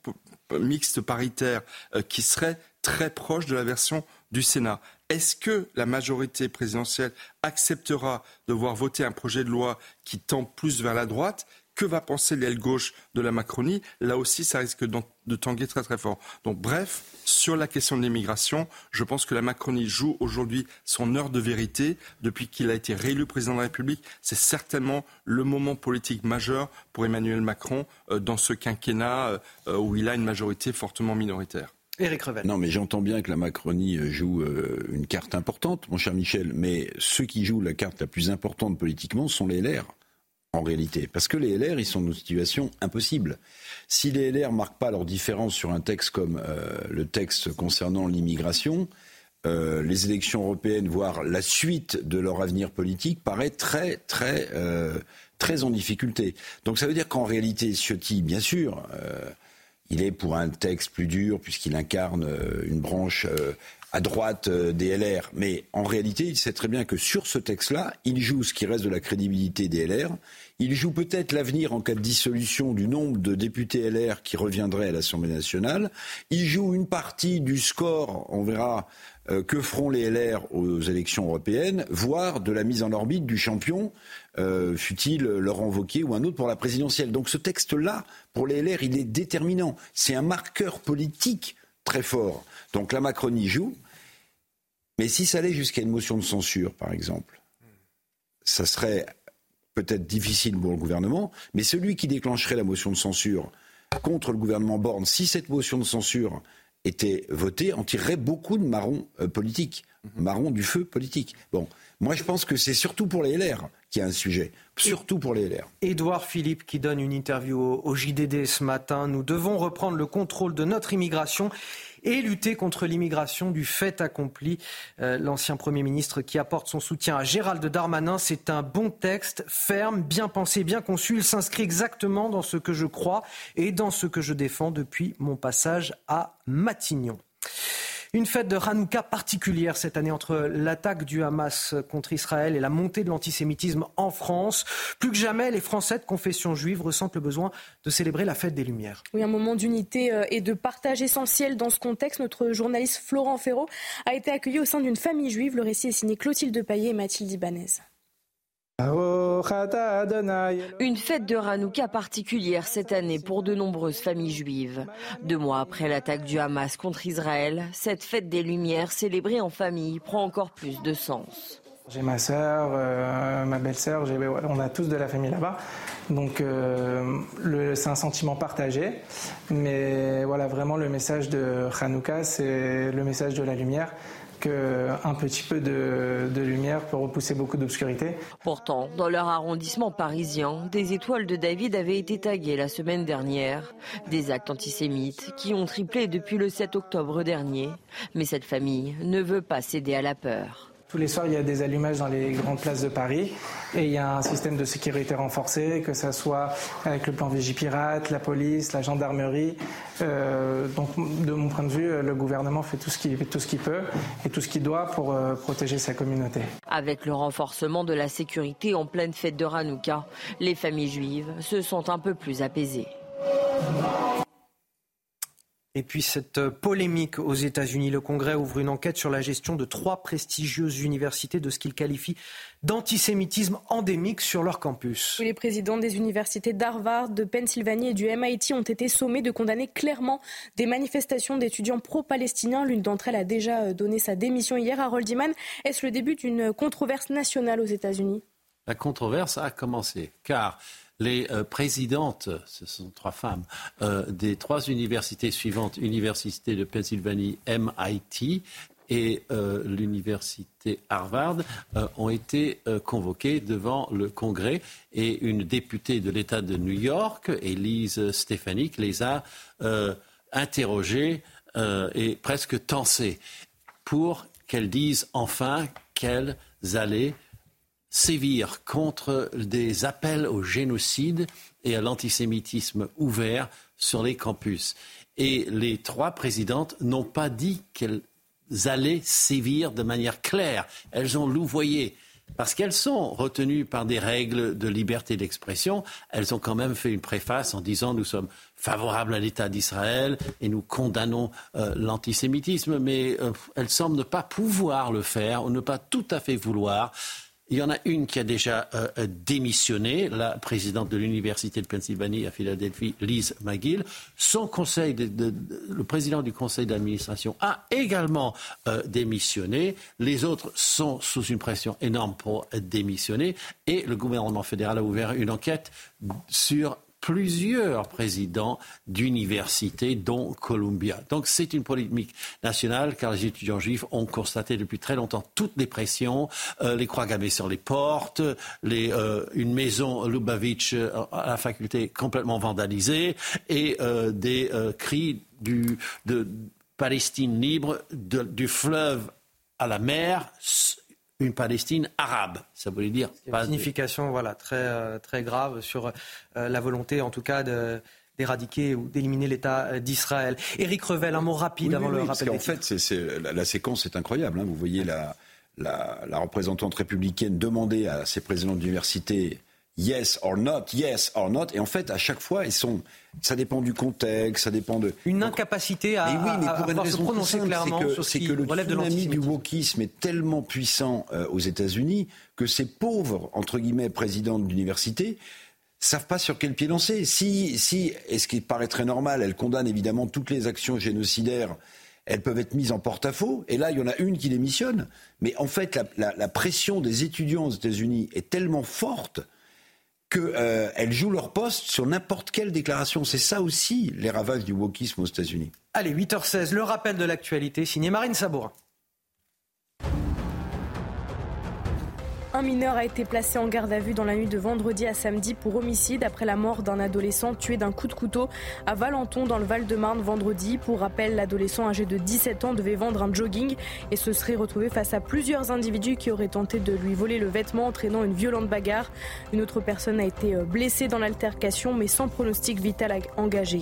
mixte paritaire euh, qui serait très proche de la version du Sénat. Est-ce que la majorité présidentielle acceptera de voir voter un projet de loi qui tend plus vers la droite? Que va penser l'aile gauche de la Macronie? Là aussi, ça risque de tanguer très très fort. Donc bref, sur la question de l'immigration, je pense que la Macronie joue aujourd'hui son heure de vérité. Depuis qu'il a été réélu président de la République, c'est certainement le moment politique majeur pour Emmanuel Macron euh, dans ce quinquennat euh, où il a une majorité fortement minoritaire. Éric Revel. Non, mais j'entends bien que la Macronie euh, joue une carte importante, mon cher Michel, mais ceux qui jouent la carte la plus importante politiquement sont les LR en réalité. Parce que les LR, ils sont dans une situation impossible. Si les LR marquent pas leur différence sur un texte comme euh, le texte concernant l'immigration, euh, les élections européennes, voire la suite de leur avenir politique, paraît très, très, euh, très en difficulté. Donc ça veut dire qu'en réalité, Ciotti, bien sûr, il est pour un texte plus dur puisqu'il incarne une branche à droite euh, des LR. Mais en réalité, il sait très bien que sur ce texte-là, il joue ce qui reste de la crédibilité des LR. Il joue peut-être l'avenir en cas de dissolution du nombre de députés LR qui reviendraient à l'Assemblée nationale. Il joue une partie du score, on verra, euh, que feront les LR aux élections européennes, voire de la mise en orbite du champion, euh, fut-il Laurent Wauquiez ou un autre pour la présidentielle. Donc ce texte-là, pour les LR, il est déterminant. C'est un marqueur politique très fort. Donc la Macronie joue. Mais si ça allait jusqu'à une motion de censure, par exemple, ça serait peut-être difficile pour le gouvernement, mais celui qui déclencherait la motion de censure contre le gouvernement Borne, si cette motion de censure était votée, en tirerait beaucoup de marrons euh, politiques, mhm. marrons du feu politique. Bon, moi je pense que c'est surtout pour les LR qu'il y a un sujet, surtout pour les LR. Édouard Philippe qui donne une interview au JDD ce matin. Nous devons reprendre le contrôle de notre immigration et lutter contre l'immigration du fait accompli. Euh, l'ancien Premier ministre qui apporte son soutien à Gérald Darmanin, c'est un bon texte, ferme, bien pensé, bien conçu. Il s'inscrit exactement dans ce que je crois et dans ce que je défends depuis mon passage à Matignon. Une fête de Hanouka particulière cette année entre l'attaque du Hamas contre Israël et la montée de l'antisémitisme en France. Plus que jamais, les Français de confession juive ressentent le besoin de célébrer la fête des Lumières. Oui, un moment d'unité euh, et de partage essentiel dans ce contexte. Notre journaliste Florent Ferraud a été accueilli au sein d'une famille juive. Le récit est signé Clotilde Paillet et Mathilde Ibanez. Une fête de Hanouka particulière cette année pour de nombreuses familles juives. Deux mois après l'attaque du Hamas contre Israël, cette fête des Lumières célébrée en famille prend encore plus de sens. J'ai ma sœur, euh, ma belle-sœur, on a tous de la famille là-bas. Donc euh, c'est un sentiment partagé. Mais voilà, vraiment le message de Hanouka, c'est le message de la lumière qu'un petit peu de, lumière peut repousser beaucoup d'obscurité. Pourtant, dans leur arrondissement parisien, des étoiles de David avaient été taguées la semaine dernière. Des actes antisémites qui ont triplé depuis le 7 octobre dernier. Mais cette famille ne veut pas céder à la peur. Tous les soirs, il y a des allumages dans les grandes places de Paris et il y a un système de sécurité renforcé, que ce soit avec le plan Vigipirate, la police, la gendarmerie. Euh, donc, de mon point de vue, le gouvernement fait tout ce qu'il peut et tout ce qu'il doit pour euh, protéger sa communauté. Avec le renforcement de la sécurité en pleine fête de Hanouka, les familles juives se sont un peu plus apaisées. Et puis cette polémique aux États-Unis, le Congrès ouvre une enquête sur la gestion de trois prestigieuses universités de ce qu'il qualifie d'antisémitisme endémique sur leur campus. Les présidents des universités d'Harvard, de Pennsylvanie et du MIT ont été sommés de condamner clairement des manifestations d'étudiants pro-palestiniens. L'une d'entre elles a déjà donné sa démission hier. Harold Iman, est-ce le début d'une controverse nationale aux États-Unis? La controverse a commencé car les euh, présidentes, ce sont trois femmes, euh, des trois universités suivantes, Université de Pennsylvanie, MIT et euh, l'université Harvard, ont été convoquées devant le Congrès. Et une députée de l'État de New York, Elise Stefanik, les a interrogées et presque tensées pour qu'elles disent enfin qu'elles allaient sévir contre des appels au génocide et à l'antisémitisme ouvert sur les campus. Et les trois présidentes n'ont pas dit qu'elles allaient sévir de manière claire. Elles ont louvoyé. Parce qu'elles sont retenues par des règles de liberté d'expression, elles ont quand même fait une préface en disant nous sommes favorables à l'État d'Israël et nous condamnons euh, l'antisémitisme, mais euh, elles semblent ne pas pouvoir le faire ou ne pas tout à fait vouloir. Il y en a une qui a déjà euh, démissionné, la présidente de l'Université de Pennsylvanie à Philadelphie, Lise McGill. Son conseil, le président du conseil d'administration a également euh, démissionné. Les autres sont sous une pression énorme pour démissionner. Et le gouvernement fédéral a ouvert une enquête sur plusieurs présidents d'universités, dont Columbia. Donc c'est une polémique nationale, car les étudiants juifs ont constaté depuis très longtemps toutes les pressions, euh, les croix gammées sur les portes, euh, une maison Lubavitch euh, à la faculté complètement vandalisée, et des cris de Palestine libre, du fleuve à la mer, une Palestine arabe. Ça voulait dire. Une signification voilà, très, euh, très grave sur euh, la volonté, en tout cas, d'éradiquer ou d'éliminer l'État euh, d'Israël. Éric Revel, un mot rapide avant le rappel. En fait, c'est, la, séquence est incroyable. Hein. Vous voyez la, la, la, représentante républicaine demander à ses présidents d'université yes or not, yes or not. Et en fait, à chaque fois, ils sont. Ça dépend du contexte, ça dépend de. Une incapacité à, oui, mais pour une raison se prononcer clairement c'est que, le tsunami du wokisme est tellement puissant euh, aux États-Unis que ces pauvres entre guillemets présidents d'université savent pas sur quel pied lancer. Si, si, et ce qui paraît très normal, elles condamnent évidemment toutes les actions génocidaires elles peuvent être mises en porte-à-faux. Et là, il y en a une qui démissionne. Mais en fait, la pression des étudiants aux États-Unis est tellement forte qu'elles jouent leur poste sur n'importe quelle déclaration. C'est ça aussi les ravages du wokisme aux États-Unis. Allez, 8h16, le rappel de l'actualité, signé Marine Sabourin. Un mineur a été placé en garde à vue dans la nuit de vendredi à samedi pour homicide après la mort d'un adolescent tué d'un coup de couteau à Valenton dans le Val-de-Marne vendredi. Pour rappel, l'adolescent âgé de 17 ans devait vendre un jogging et se serait retrouvé face à plusieurs individus qui auraient tenté de lui voler le vêtement entraînant une violente bagarre. Une autre personne a été blessée dans l'altercation mais sans pronostic vital engagé.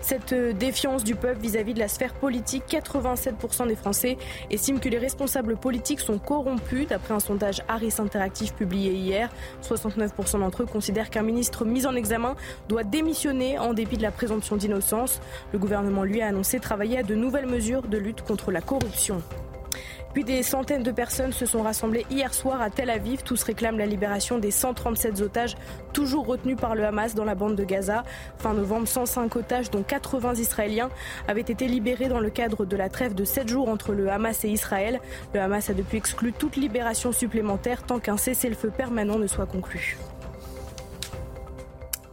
Cette défiance du peuple vis-à-vis de la sphère politique, 87% des Français estiment que les responsables politiques sont corrompus, d'après un sondage Harris Interactif publié hier. 69% d'entre eux considèrent qu'un ministre mis en examen doit démissionner en dépit de la présomption d'innocence. Le gouvernement, lui, a annoncé travailler à de nouvelles mesures de lutte contre la corruption. Puis des centaines de personnes se sont rassemblées hier soir à Tel Aviv. Tous réclament la libération des 137 otages toujours retenus par le Hamas dans la bande de Gaza. Fin novembre, 105 otages, dont 80 Israéliens, avaient été libérés dans le cadre de la trêve de 7 jours entre le Hamas et Israël. Le Hamas a depuis exclu toute libération supplémentaire tant qu'un cessez-le-feu permanent ne soit conclu.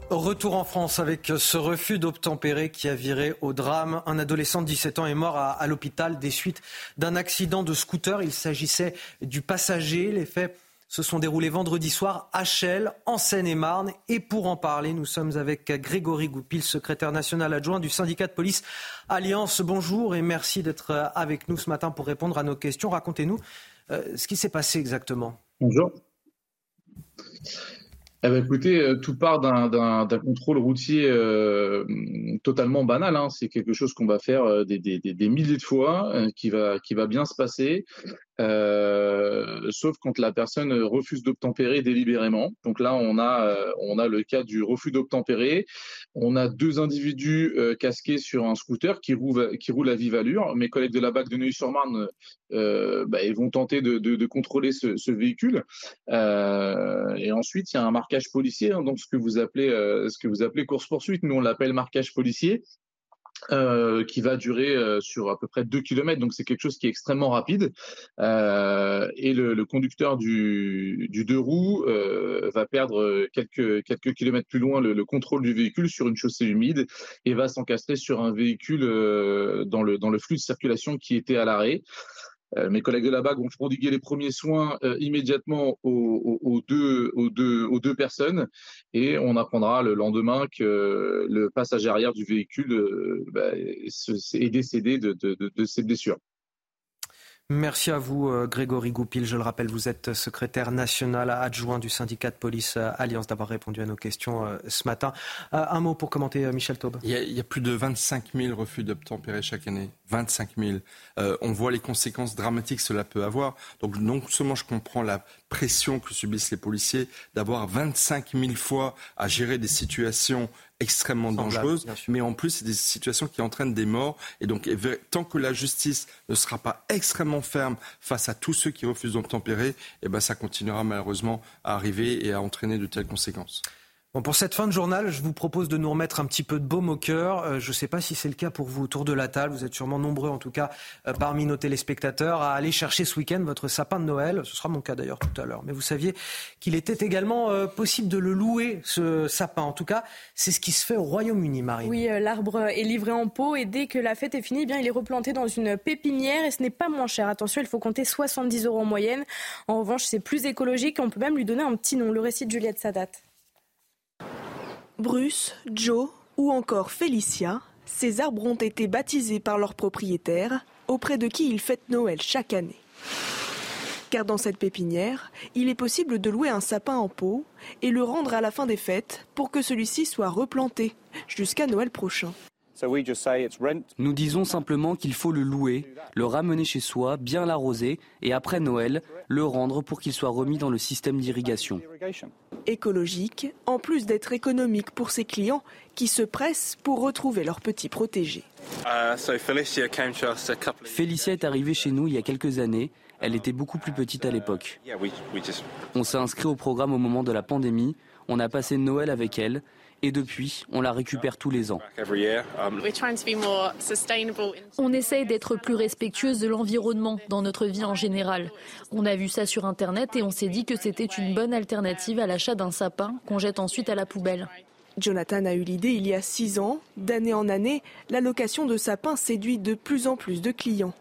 Retour en France avec ce refus d'obtempérer qui a viré au drame. Un adolescent de 17 ans est mort à, l'hôpital des suites d'un accident de scooter. Il s'agissait du passager. Les faits se sont déroulés vendredi soir à Chelles, en Seine-et-Marne. Et pour en parler, nous sommes avec Grégory Goupil, secrétaire national adjoint du syndicat de police Alliance. Bonjour et merci d'être avec nous ce matin pour répondre à nos questions. Racontez-nous euh, ce qui s'est passé exactement. Bonjour. Eh ben, écoutez, euh, tout part d'un contrôle routier euh, totalement banal. Hein. C'est quelque chose qu'on va faire euh, des, des, des, milliers de fois, euh, qui, va, qui va bien se passer, euh, sauf quand la personne refuse d'obtempérer délibérément. Donc là, on a, on a le cas du refus d'obtempérer. On a deux individus casqués sur un scooter qui roule à vive allure. Mes collègues de la BAC de Neuilly-sur-Marne bah, ils vont tenter de, contrôler ce, véhicule. et ensuite, il y a un marquage policier, hein, donc ce que vous appelez, ce que vous appelez course-poursuite. Nous, on l'appelle marquage policier. Euh, qui va durer euh, sur à peu près 2 km, donc c'est quelque chose qui est extrêmement rapide. Euh, et le, le, conducteur du, du deux roues euh, va perdre quelques, quelques kilomètres plus loin le, le, contrôle du véhicule sur une chaussée humide et va s'encastrer sur un véhicule dans, le, dans le flux de circulation qui était à l'arrêt. Euh, mes collègues de la BAG ont prodigué les premiers soins euh, immédiatement aux, deux, personnes et on apprendra le lendemain que le passager arrière du véhicule euh, bah, est décédé de, de, de, de ses blessures. Merci à vous, Grégory Goupil. Je le rappelle, vous êtes secrétaire national adjoint du syndicat de police Alliance d'avoir répondu à nos questions ce matin. Un mot pour commenter, Michel Taube. Il y a, plus de 25 000 refus d'obtempérer chaque année. 25 000. Euh, on voit les conséquences dramatiques que cela peut avoir. Donc non seulement je comprends la pression que subissent les policiers d'avoir 25 000 fois à gérer des situations extrêmement dangereuses, mais en plus, c'est des situations qui entraînent des morts. Et donc, tant que la justice ne sera pas extrêmement ferme face à tous ceux qui refusent d'obtempérer, eh ben, ça continuera malheureusement à arriver et à entraîner de telles conséquences. Pour cette fin de journal, je vous propose de nous remettre un petit peu de baume au cœur. Euh, je ne sais pas si c'est le cas pour vous autour de la table. Vous êtes sûrement nombreux, en tout cas, euh, parmi nos téléspectateurs, à aller chercher ce week-end votre sapin de Noël. Ce sera mon cas d'ailleurs tout à l'heure. Mais vous saviez qu'il était également euh, possible de le louer, ce sapin. En tout cas, c'est ce qui se fait au Royaume-Uni, Marie. Oui, l'arbre est livré en pot et dès que la fête est finie, eh bien, il est replanté dans une pépinière et ce n'est pas moins cher. Attention, il faut compter 70 euros en moyenne. En revanche, c'est plus écologique. On peut même lui donner un petit nom. Le récit de Juliette Sadat. Bruce, Joe ou encore Félicia, ces arbres ont été baptisés par leurs propriétaires, auprès de qui ils fêtent Noël chaque année. Car dans cette pépinière, il est possible de louer un sapin en pot et le rendre à la fin des fêtes pour que celui-ci soit replanté jusqu'à Noël prochain. Nous disons simplement qu'il faut le louer, le ramener chez soi, bien l'arroser et après Noël, le rendre pour qu'il soit remis dans le système d'irrigation. Écologique, en plus d'être économique pour ses clients qui se pressent pour retrouver leur petit protégé. Félicia est arrivée chez nous il y a quelques années. Elle était beaucoup plus petite à l'époque. On s'est inscrit au programme au moment de la pandémie. On a passé Noël avec elle et depuis, on la récupère tous les ans. On essaye d'être plus respectueuse de l'environnement dans notre vie en général. On a vu ça sur Internet et on s'est dit que c'était une bonne alternative à l'achat d'un sapin qu'on jette ensuite à la poubelle. Jonathan a eu l'idée il y a six ans. D'année en année, la location de sapins séduit de plus en plus de clients.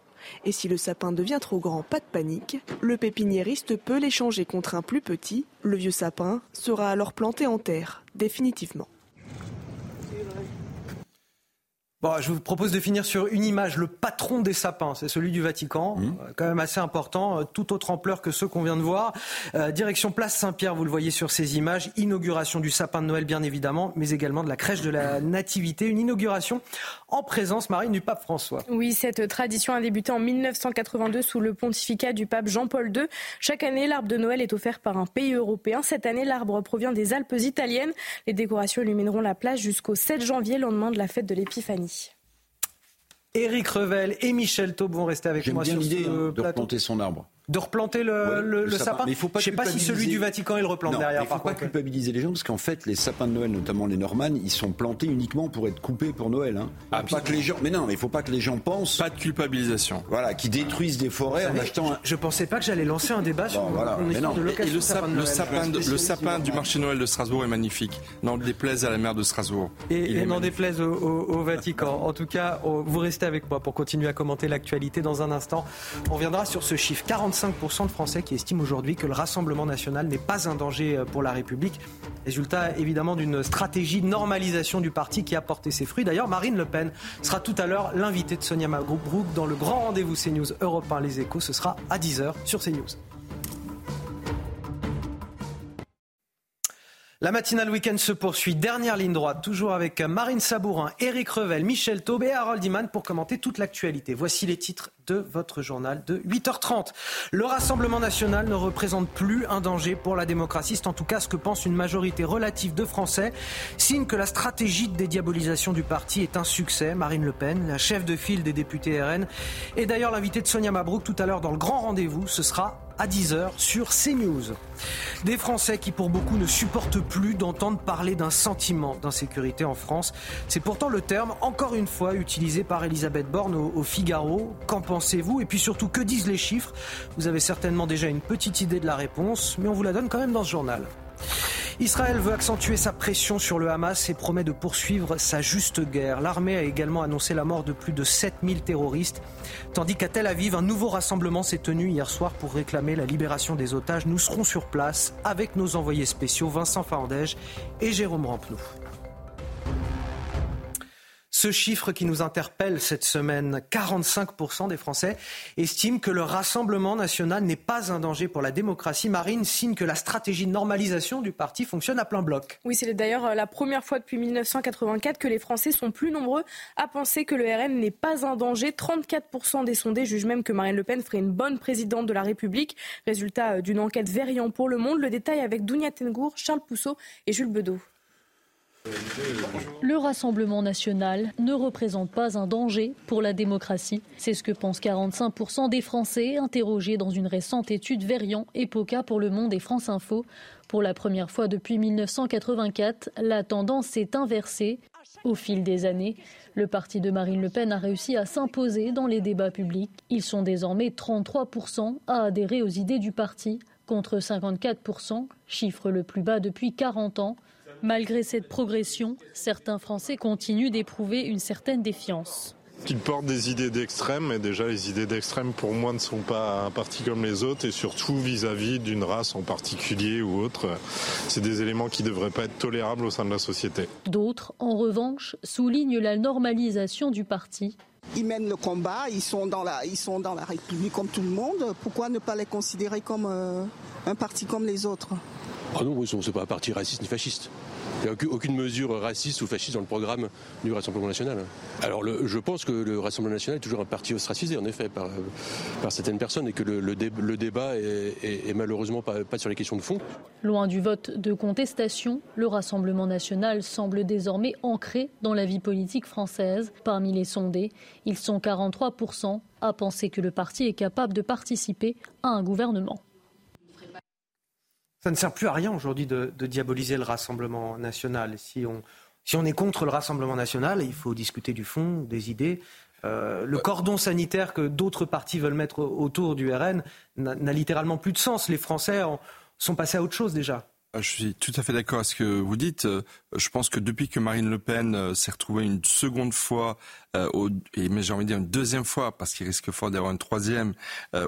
Et si le sapin devient trop grand, pas de panique. Le pépiniériste peut l'échanger contre un plus petit. Le vieux sapin sera alors planté en terre, définitivement. Bon, je vous propose de finir sur une image. Le patron des sapins, c'est celui du Vatican, Mmh. euh, quand même assez important, euh, tout autre ampleur que ceux qu'on vient de voir. Euh, direction Place Saint-Pierre, vous le voyez sur ces images. Inauguration du sapin de Noël, bien évidemment, mais également de la crèche de la Nativité. Une inauguration en présence, Marine, du pape François. Oui, cette tradition a débuté en 1982 sous le pontificat du pape Jean-Paul II. Chaque année, l'arbre de Noël est offert par un pays européen. Cette année, l'arbre provient des Alpes italiennes. Les décorations illumineront la place jusqu'au 7 janvier, lendemain de la fête de l'Épiphanie. Éric Revel et Michel Taube vont rester avec moi bien sur l'idée ce hein, de plateau. replanter son arbre. De replanter le, Ouais, le- le sapin. Mais il faut pas Je sais pas si celui culpabiliser. du Vatican, il le replante Non, derrière. Il ne faut par pas contre. culpabiliser les gens parce qu'en fait, les sapins de Noël, notamment les Normannes, ils sont plantés uniquement pour être coupés pour Noël. Hein. Faut pas que les gens. Mais non, mais il faut pas que les gens pensent. Pas de culpabilisation. Voilà, qui détruisent des forêts en achetant un. Je pensais pas que j'allais lancer un débat sur Bon, voilà. une Mais histoire non. de Et- et location Et le, sapin sap- de le Noël. sapin, de- le sapin du marché Noël de Strasbourg est magnifique. N'en déplaise à la maire de Strasbourg. Et, n'en déplaise au, au- au Vatican. En tout cas, on- vous restez avec moi pour continuer à commenter l'actualité dans un instant. On reviendra sur ce chiffre. 45% de Français qui estiment aujourd'hui que le Rassemblement national n'est pas un danger euh, pour la République. Résultat évidemment d'une stratégie de normalisation du parti qui a porté ses fruits. D'ailleurs, Marine Le Pen sera tout à l'heure l'invitée de Sonia Mabrouk dans le grand rendez-vous CNews Europe 1 Les Échos. Ce sera à 10h sur CNews. La matinale week-end se poursuit. Dernière ligne droite, toujours avec Marine Sabourin, Éric Revel, Michel Taube et Harold Iman pour commenter toute l'actualité. Voici les titres de votre journal de 8h30. Le Rassemblement national ne représente plus un danger pour la démocratie. C'est en tout cas ce que pense une majorité relative de Français. Signe que la stratégie de dédiabolisation du parti est un succès. Marine Le Pen, la chef de file des députés RN, et d'ailleurs l'invité de Sonia Mabrouk tout à l'heure dans le grand rendez-vous. Ce sera à 10h sur CNews. Des Français qui pour beaucoup ne supportent plus d'entendre parler d'un sentiment d'insécurité en France. C'est pourtant le terme, encore une fois, utilisé par Elisabeth Borne au, Figaro. Qu'en pensez-vous? Et puis surtout, que disent les chiffres? Vous avez certainement déjà une petite idée de la réponse, mais on vous la donne quand même dans ce journal. Israël veut accentuer sa pression sur le Hamas et promet de poursuivre sa juste guerre. L'armée a également annoncé la mort de plus de 7000 terroristes, tandis qu'à Tel Aviv, un nouveau rassemblement s'est tenu hier soir pour réclamer la libération des otages. Nous serons sur place avec nos envoyés spéciaux Vincent Fandège et Jérôme Rampenou. Ce chiffre qui nous interpelle cette semaine, 45% des Français estiment que le Rassemblement national n'est pas un danger pour la démocratie. Marine signe que la stratégie de normalisation du parti fonctionne à plein bloc. Oui, c'est d'ailleurs la première fois depuis 1984 que les Français sont plus nombreux à penser que le RN n'est pas un danger. 34% des sondés jugent même que Marine Le Pen ferait une bonne présidente de la République. Résultat d'une enquête Verian pour Le Monde. Le détail avec Dounia Tengour, Charles Pousseau et Jules Bedeau. Le Rassemblement national ne représente pas un danger pour la démocratie. C'est ce que pensent 45% des Français interrogés dans une récente étude Verian Epoca pour Le Monde et France Info. Pour la première fois depuis 1984, la tendance s'est inversée. Au fil des années, le parti de Marine Le Pen a réussi à s'imposer dans les débats publics. Ils sont désormais 33% à adhérer aux idées du parti, contre 54%, chiffre le plus bas depuis 40 ans. Malgré cette progression, certains Français continuent d'éprouver une certaine défiance. Qu'ils portent des idées d'extrême, et déjà les idées d'extrême pour moi ne sont pas un parti comme les autres, et surtout vis-à-vis d'une race en particulier ou autre. C'est des éléments qui ne devraient pas être tolérables au sein de la société. D'autres, en revanche, soulignent la normalisation du parti. Ils mènent le combat, ils sont dans la, ils sont dans la République comme tout le monde. Pourquoi ne pas les considérer comme euh, un parti comme les autres? Ah non, c'est pas un parti raciste ni fasciste. Il n'y a aucune mesure raciste ou fasciste dans le programme du Rassemblement national. Alors je pense que le Rassemblement national est toujours un parti ostracisé, en effet, par, par certaines personnes, et que le, le, débat est, malheureusement pas, pas, sur les questions de fond. Loin du vote de contestation, le Rassemblement national semble désormais ancré dans la vie politique française. Parmi les sondés, ils sont 43% à penser que le parti est capable de participer à un gouvernement. Ça ne sert plus à rien aujourd'hui de, diaboliser le Rassemblement national. Si on, si on est contre le Rassemblement national, il faut discuter du fond, des idées. Euh, le cordon sanitaire que d'autres partis veulent mettre autour du RN n'a littéralement plus de sens. Les Français sont passés à autre chose déjà. Ah, je suis tout à fait d'accord avec ce que vous dites. Euh, je pense que depuis que Marine Le Pen euh, s'est retrouvée une seconde fois, et mais j'ai envie de dire une deuxième fois, parce qu'il risque fort d'avoir une troisième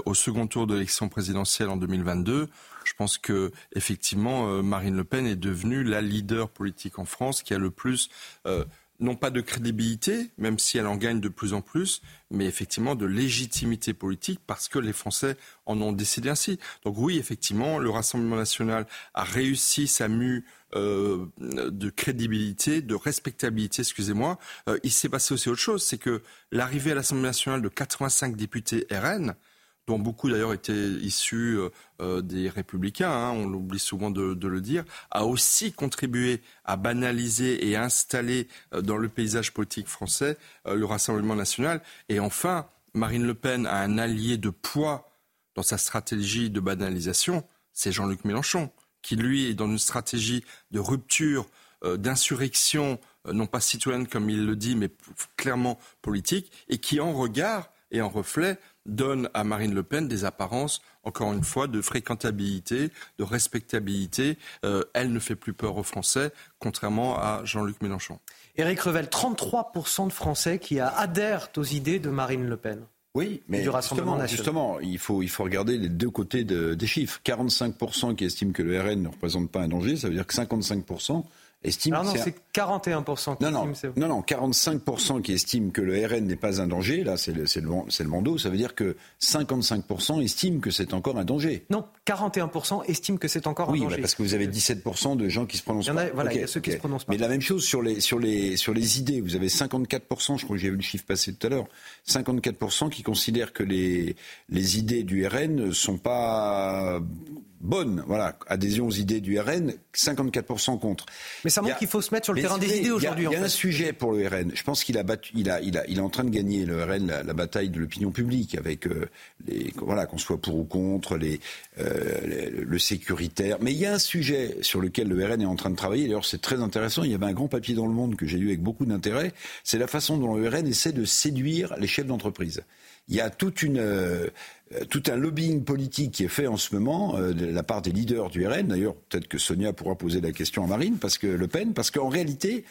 au second tour de l'élection présidentielle en 2022, je pense que effectivement euh, Marine Le Pen est devenue la leader politique en France qui a le plus euh, non pas de crédibilité, même si elle en gagne de plus en plus, mais effectivement de légitimité politique parce que les Français en ont décidé ainsi. Donc oui, effectivement, le Rassemblement national a réussi sa mue euh, de crédibilité, de respectabilité, excusez-moi. il s'est passé aussi autre chose, c'est que l'arrivée à l'Assemblée nationale de 85 députés RN, dont beaucoup d'ailleurs étaient issus euh, euh, des républicains, hein, on l'oublie souvent de, le dire, a aussi contribué à banaliser et à installer euh, dans le paysage politique français le Rassemblement national. Et enfin, Marine Le Pen a un allié de poids dans sa stratégie de banalisation, c'est Jean-Luc Mélenchon, qui lui est dans une stratégie de rupture, d'insurrection, non pas citoyenne comme il le dit, mais clairement politique, et qui en regard et en reflet donne à Marine Le Pen des apparences, encore une fois, de fréquentabilité, de respectabilité. Euh, elle ne fait plus peur aux Français, contrairement à Jean-Luc Mélenchon. Éric Revel, 33% de Français qui adhèrent aux idées de Marine Le Pen. Oui, mais du justement, justement, il faut, il faut regarder les deux côtés des chiffres. 45% qui estiment que le RN ne représente pas un danger, ça veut dire que 55% estime non, c'est 41% qui non, non, non, non, 45% qui estiment que le RN n'est pas un danger. Là, c'est le, c'est le, c'est le bandeau. Ça veut dire que 55% estiment que c'est encore un danger. Non, 41% estiment que c'est encore un danger. Oui, parce que vous avez 17% de gens qui se prononcent il y en a, pas. Voilà, il y a ceux qui se prononcent pas. Mais la même chose sur les, sur les, sur les idées. Vous avez 54%, je crois que j'ai vu le chiffre passer tout à l'heure, 54% qui considèrent que les, les idées du RN ne sont pas bonne, voilà, adhésion aux idées du RN, 54% contre. Mais ça montre qu'il faut se mettre sur le terrain des idées aujourd'hui. Il y a, un sujet pour le RN. Je pense qu'il a battu, il a, il a, il est en train de gagner le RN la, bataille de l'opinion publique avec euh, les, voilà, qu'on soit pour ou contre les, euh, le sécuritaire. Mais il y a un sujet sur lequel le RN est en train de travailler. D'ailleurs, c'est très intéressant. Il y avait un grand papier dans le Monde que j'ai lu avec beaucoup d'intérêt. C'est la façon dont le RN essaie de séduire les chefs d'entreprise. Il y a toute une euh, tout un lobbying politique qui est fait en ce moment euh, de la part des leaders du RN. D'ailleurs, peut-être que Sonia pourra poser la question à Marine, parce que Le Pen, parce qu'en réalité,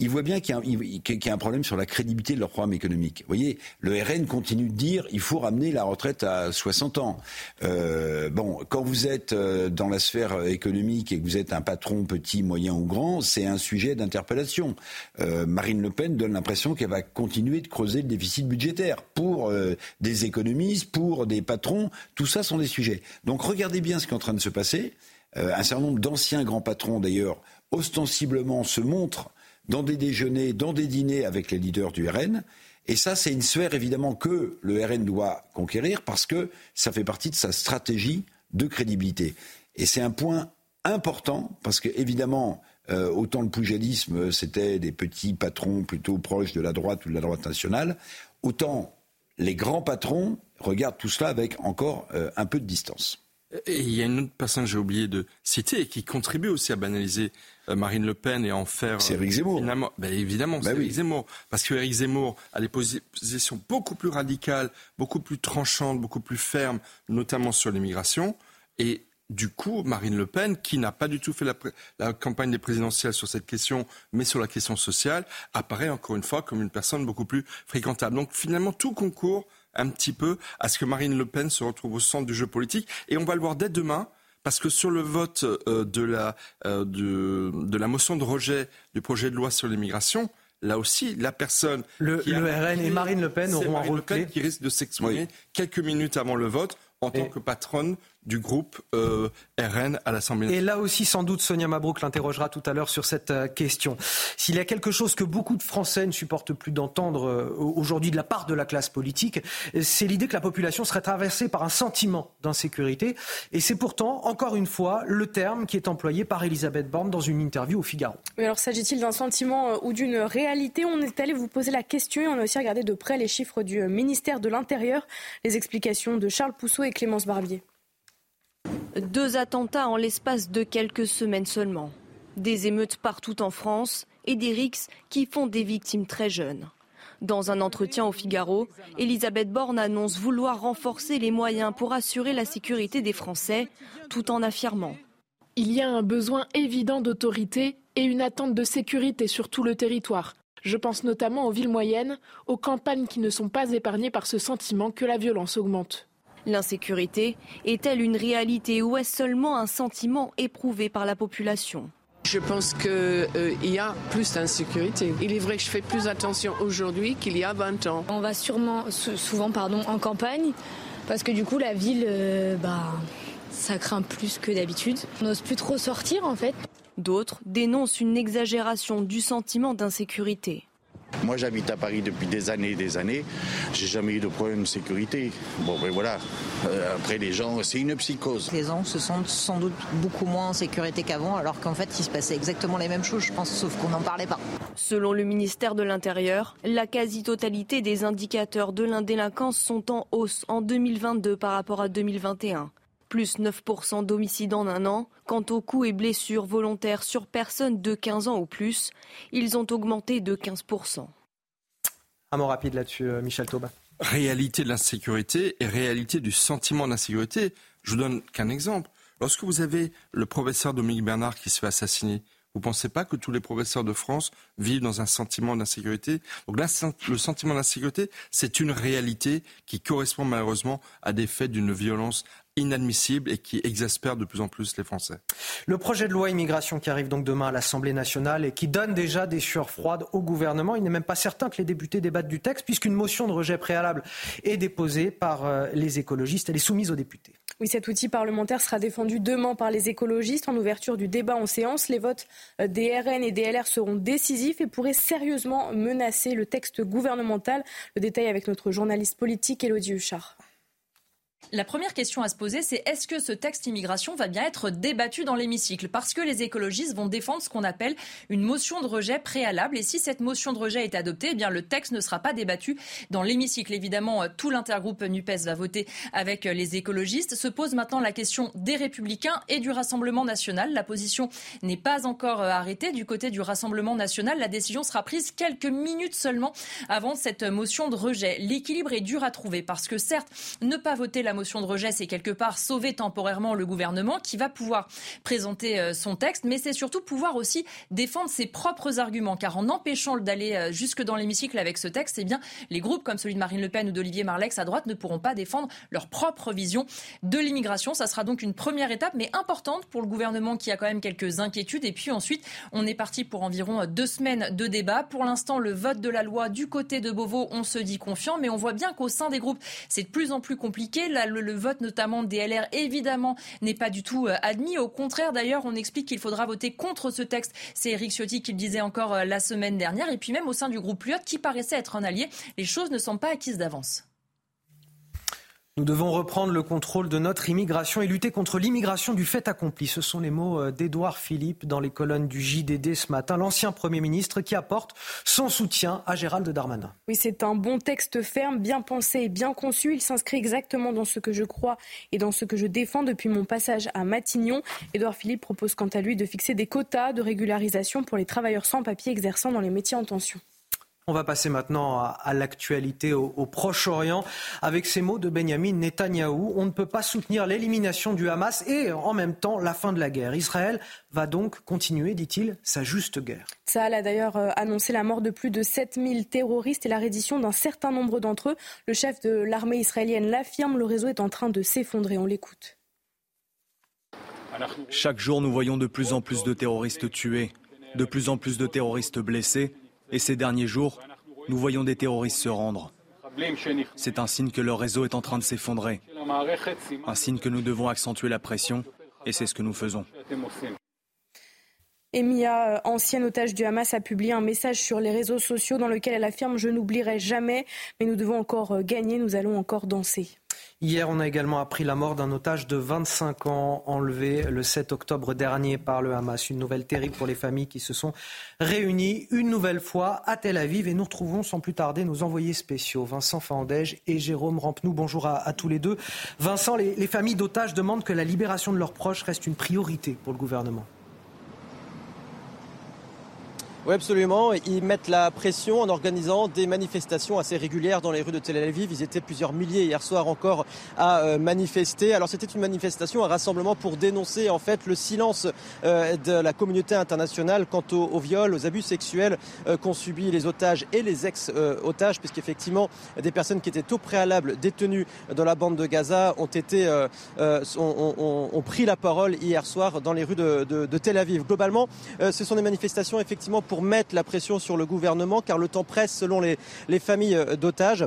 ils voient bien qu'il y, a un problème sur la crédibilité de leur programme économique. Vous voyez, le RN continue de dire il faut ramener la retraite à 60 ans. Euh, bon, quand vous êtes dans la sphère économique et que vous êtes un patron petit, moyen ou grand, c'est un sujet d'interpellation. Marine Le Pen donne l'impression qu'elle va continuer de creuser le déficit budgétaire pour des économistes, pour des patrons, tout ça sont des sujets. Donc regardez bien ce qui est en train de se passer. Euh, un certain nombre d'anciens grands patrons, d'ailleurs, ostensiblement se montrent dans des déjeuners, dans des dîners avec les leaders du RN. Et ça, c'est une sphère évidemment que le RN doit conquérir parce que ça fait partie de sa stratégie de crédibilité. Et c'est un point important parce que évidemment, euh, autant le poujadisme, c'était des petits patrons plutôt proches de la droite ou de la droite nationale, autant les grands patrons regardent tout cela avec encore euh, un peu de distance. Et il y a une autre personne que j'ai oublié de citer et qui contribue aussi à banaliser euh, Marine Le Pen et à en faire. C'est Eric Zemmour. Ben, évidemment, ben c'est Eric Zemmour. Parce que Eric Zemmour a des positions beaucoup plus radicales, beaucoup plus tranchantes, beaucoup plus fermes, notamment sur l'immigration. Et du coup, Marine Le Pen, qui n'a pas du tout fait la, campagne des présidentielles sur cette question, mais sur la question sociale, apparaît encore une fois comme une personne beaucoup plus fréquentable. Donc finalement, tout concourt un petit peu à ce que Marine Le Pen se retrouve au centre du jeu politique. Et on va le voir dès demain. Parce que sur le vote euh, de, la, euh, de, la motion de rejet du projet de loi sur l'immigration, là aussi, la personne. Le, RN et Marine Le Pen auront un rôle clé. qui risque de s'exprimer quelques minutes avant le vote en tant que patronne du groupe euh, RN à l'Assemblée nationale. Et là aussi, sans doute, Sonia Mabrouk l'interrogera tout à l'heure sur cette euh, question. S'il y a quelque chose que beaucoup de Français ne supportent plus d'entendre euh, aujourd'hui de la part de la classe politique, c'est l'idée que la population serait traversée par un sentiment d'insécurité. Et c'est pourtant, encore une fois, le terme qui est employé par Elisabeth Borne dans une interview au Figaro. Mais alors, s'agit-il d'un sentiment ou d'une réalité? On est allé vous poser la question et on a aussi regardé de près les chiffres du ministère de l'Intérieur. Les explications de Charles Pousseau et Clémence Barbier. Deux attentats en l'espace de quelques semaines seulement. Des émeutes partout en France et des rixes qui font des victimes très jeunes. Dans un entretien au Figaro, Elisabeth Borne annonce vouloir renforcer les moyens pour assurer la sécurité des Français, tout en affirmant Il y a un besoin évident d'autorité et une attente de sécurité sur tout le territoire. Je pense notamment aux villes moyennes, aux campagnes qui ne sont pas épargnées par ce sentiment que la violence augmente. L'insécurité est-elle une réalité ou est-ce seulement un sentiment éprouvé par la population? Je pense qu'il euh, y a plus d'insécurité. Il est vrai que je fais plus attention aujourd'hui qu'il y a 20 ans. On va sûrement, souvent pardon, en campagne parce que du coup la ville, euh, bah, ça craint plus que d'habitude. On n'ose plus trop sortir en fait. D'autres dénoncent une exagération du sentiment d'insécurité. Moi, j'habite à Paris depuis des années et des années. J'ai jamais eu de problème de sécurité. Bon, ben voilà. Euh, après, les gens, c'est une psychose. Les gens se sentent sans doute beaucoup moins en sécurité qu'avant, alors qu'en fait, il se passait exactement les mêmes choses, je pense, sauf qu'on n'en parlait pas. Selon le ministère de l'Intérieur, la quasi-totalité des indicateurs de l'indélinquance sont en hausse en 2022 par rapport à 2021 plus 9% d'homicides en un an. Quant aux coups et blessures volontaires sur personnes de 15 ans ou plus, ils ont augmenté de 15%. Un mot rapide là-dessus, euh, Michel Taubin. Réalité de l'insécurité et réalité du sentiment d'insécurité. Je vous donne qu'un exemple. Lorsque vous avez le professeur Dominique Bernard qui se fait assassiner, vous ne pensez pas que tous les professeurs de France vivent dans un sentiment d'insécurité? Donc là, le sentiment d'insécurité, c'est une réalité qui correspond malheureusement à des faits d'une violence inadmissible et qui exaspère de plus en plus les Français. Le projet de loi immigration qui arrive donc demain à l'Assemblée nationale et qui donne déjà des sueurs froides au gouvernement, il n'est même pas certain que les députés débattent du texte puisqu'une motion de rejet préalable est déposée par euh, les écologistes. Elle est soumise aux députés. Oui, cet outil parlementaire sera défendu demain par les écologistes en ouverture du débat en séance. Les votes euh, des RN et des LR seront décisifs et pourraient sérieusement menacer le texte gouvernemental. Le détail avec notre journaliste politique Elodie Huchard. La première question à se poser, c'est est-ce que ce texte immigration va bien être débattu dans l'hémicycle? Parce que les écologistes vont défendre ce qu'on appelle une motion de rejet préalable. Et si cette motion de rejet est adoptée, eh bien le texte ne sera pas débattu dans l'hémicycle. Évidemment, tout l'intergroupe NUPES va voter avec les écologistes. Se pose maintenant la question des Républicains et du Rassemblement national. La position n'est pas encore arrêtée. Du côté du Rassemblement national, la décision sera prise quelques minutes seulement avant cette motion de rejet. L'équilibre est dur à trouver parce que certes, ne pas voter la motion de rejet, c'est quelque part sauver temporairement le gouvernement qui va pouvoir présenter euh, son texte, mais c'est surtout pouvoir aussi défendre ses propres arguments. Car en empêchant d'aller euh, jusque dans l'hémicycle avec ce texte, eh bien, les groupes comme celui de Marine Le Pen ou d'Olivier Marlex à droite ne pourront pas défendre leur propre vision de l'immigration. Ça sera donc une première étape, mais importante pour le gouvernement qui a quand même quelques inquiétudes. Et puis ensuite, on est parti pour environ deux semaines de débat. Pour l'instant, le vote de la loi du côté de Beauvau, on se dit confiant, mais on voit bien qu'au sein des groupes, c'est de plus en plus compliqué. Le, vote notamment des LR, évidemment, n'est pas du tout euh, admis. Au contraire, d'ailleurs, on explique qu'il faudra voter contre ce texte. C'est Eric Ciotti qui le disait encore euh, la semaine dernière. Et puis même au sein du groupe Lyot, qui paraissait être un allié, les choses ne sont pas acquises d'avance. Nous devons reprendre le contrôle de notre immigration et lutter contre l'immigration du fait accompli. Ce sont les mots euh, d'Édouard Philippe dans les colonnes du JDD ce matin, l'ancien Premier ministre qui apporte son soutien à Gérald Darmanin. Oui, c'est un bon texte ferme, bien pensé et bien conçu. Il s'inscrit exactement dans ce que je crois et dans ce que je défends depuis mon passage à Matignon. Édouard Philippe propose quant à lui de fixer des quotas de régularisation pour les travailleurs sans papier exerçant dans les métiers en tension. On va passer maintenant à, l'actualité au, Proche-Orient avec ces mots de Benjamin Netanyahou. On ne peut pas soutenir l'élimination du Hamas et en même temps la fin de la guerre. Israël va donc continuer, dit-il, sa juste guerre. Saal a d'ailleurs euh, annoncé la mort de plus de 7000 terroristes et la reddition d'un certain nombre d'entre eux. Le chef de l'armée israélienne l'affirme, le réseau est en train de s'effondrer. On l'écoute. Chaque jour, nous voyons de plus en plus de terroristes tués, de plus en plus de terroristes blessés et ces derniers jours, nous voyons des terroristes se rendre. C'est un signe que leur réseau est en train de s'effondrer. Un signe que nous devons accentuer la pression, et c'est ce que nous faisons. Emiya, ancienne otage du Hamas, a publié un message sur les réseaux sociaux dans lequel elle affirme Je n'oublierai jamais, mais nous devons encore gagner, nous allons encore danser. Hier, on a également appris la mort d'un otage de 25 ans enlevé le 7 octobre dernier par le Hamas. Une nouvelle terrible pour les familles qui se sont réunies une nouvelle fois à Tel Aviv. Et nous retrouvons sans plus tarder nos envoyés spéciaux, Vincent Fandège et Jérôme Rampenou. Bonjour à, tous les deux. Vincent, les familles d'otages demandent que la libération de leurs proches reste une priorité pour le gouvernement. Oui, absolument. Ils mettent la pression en organisant des manifestations assez régulières dans les rues de Tel Aviv. Ils étaient plusieurs milliers hier soir encore à euh, manifester. Alors c'était une manifestation, un rassemblement pour dénoncer en fait le silence euh, de la communauté internationale quant aux, viols, aux abus sexuels euh, qu'ont subis les otages et les ex-otages, puisqu'effectivement des personnes qui étaient au préalable détenues dans la bande de Gaza ont été ont, pris la parole hier soir dans les rues de, de Tel Aviv. Globalement, ce sont des manifestations effectivement pour pour mettre la pression sur le gouvernement car le temps presse selon les, les familles euh, d'otages.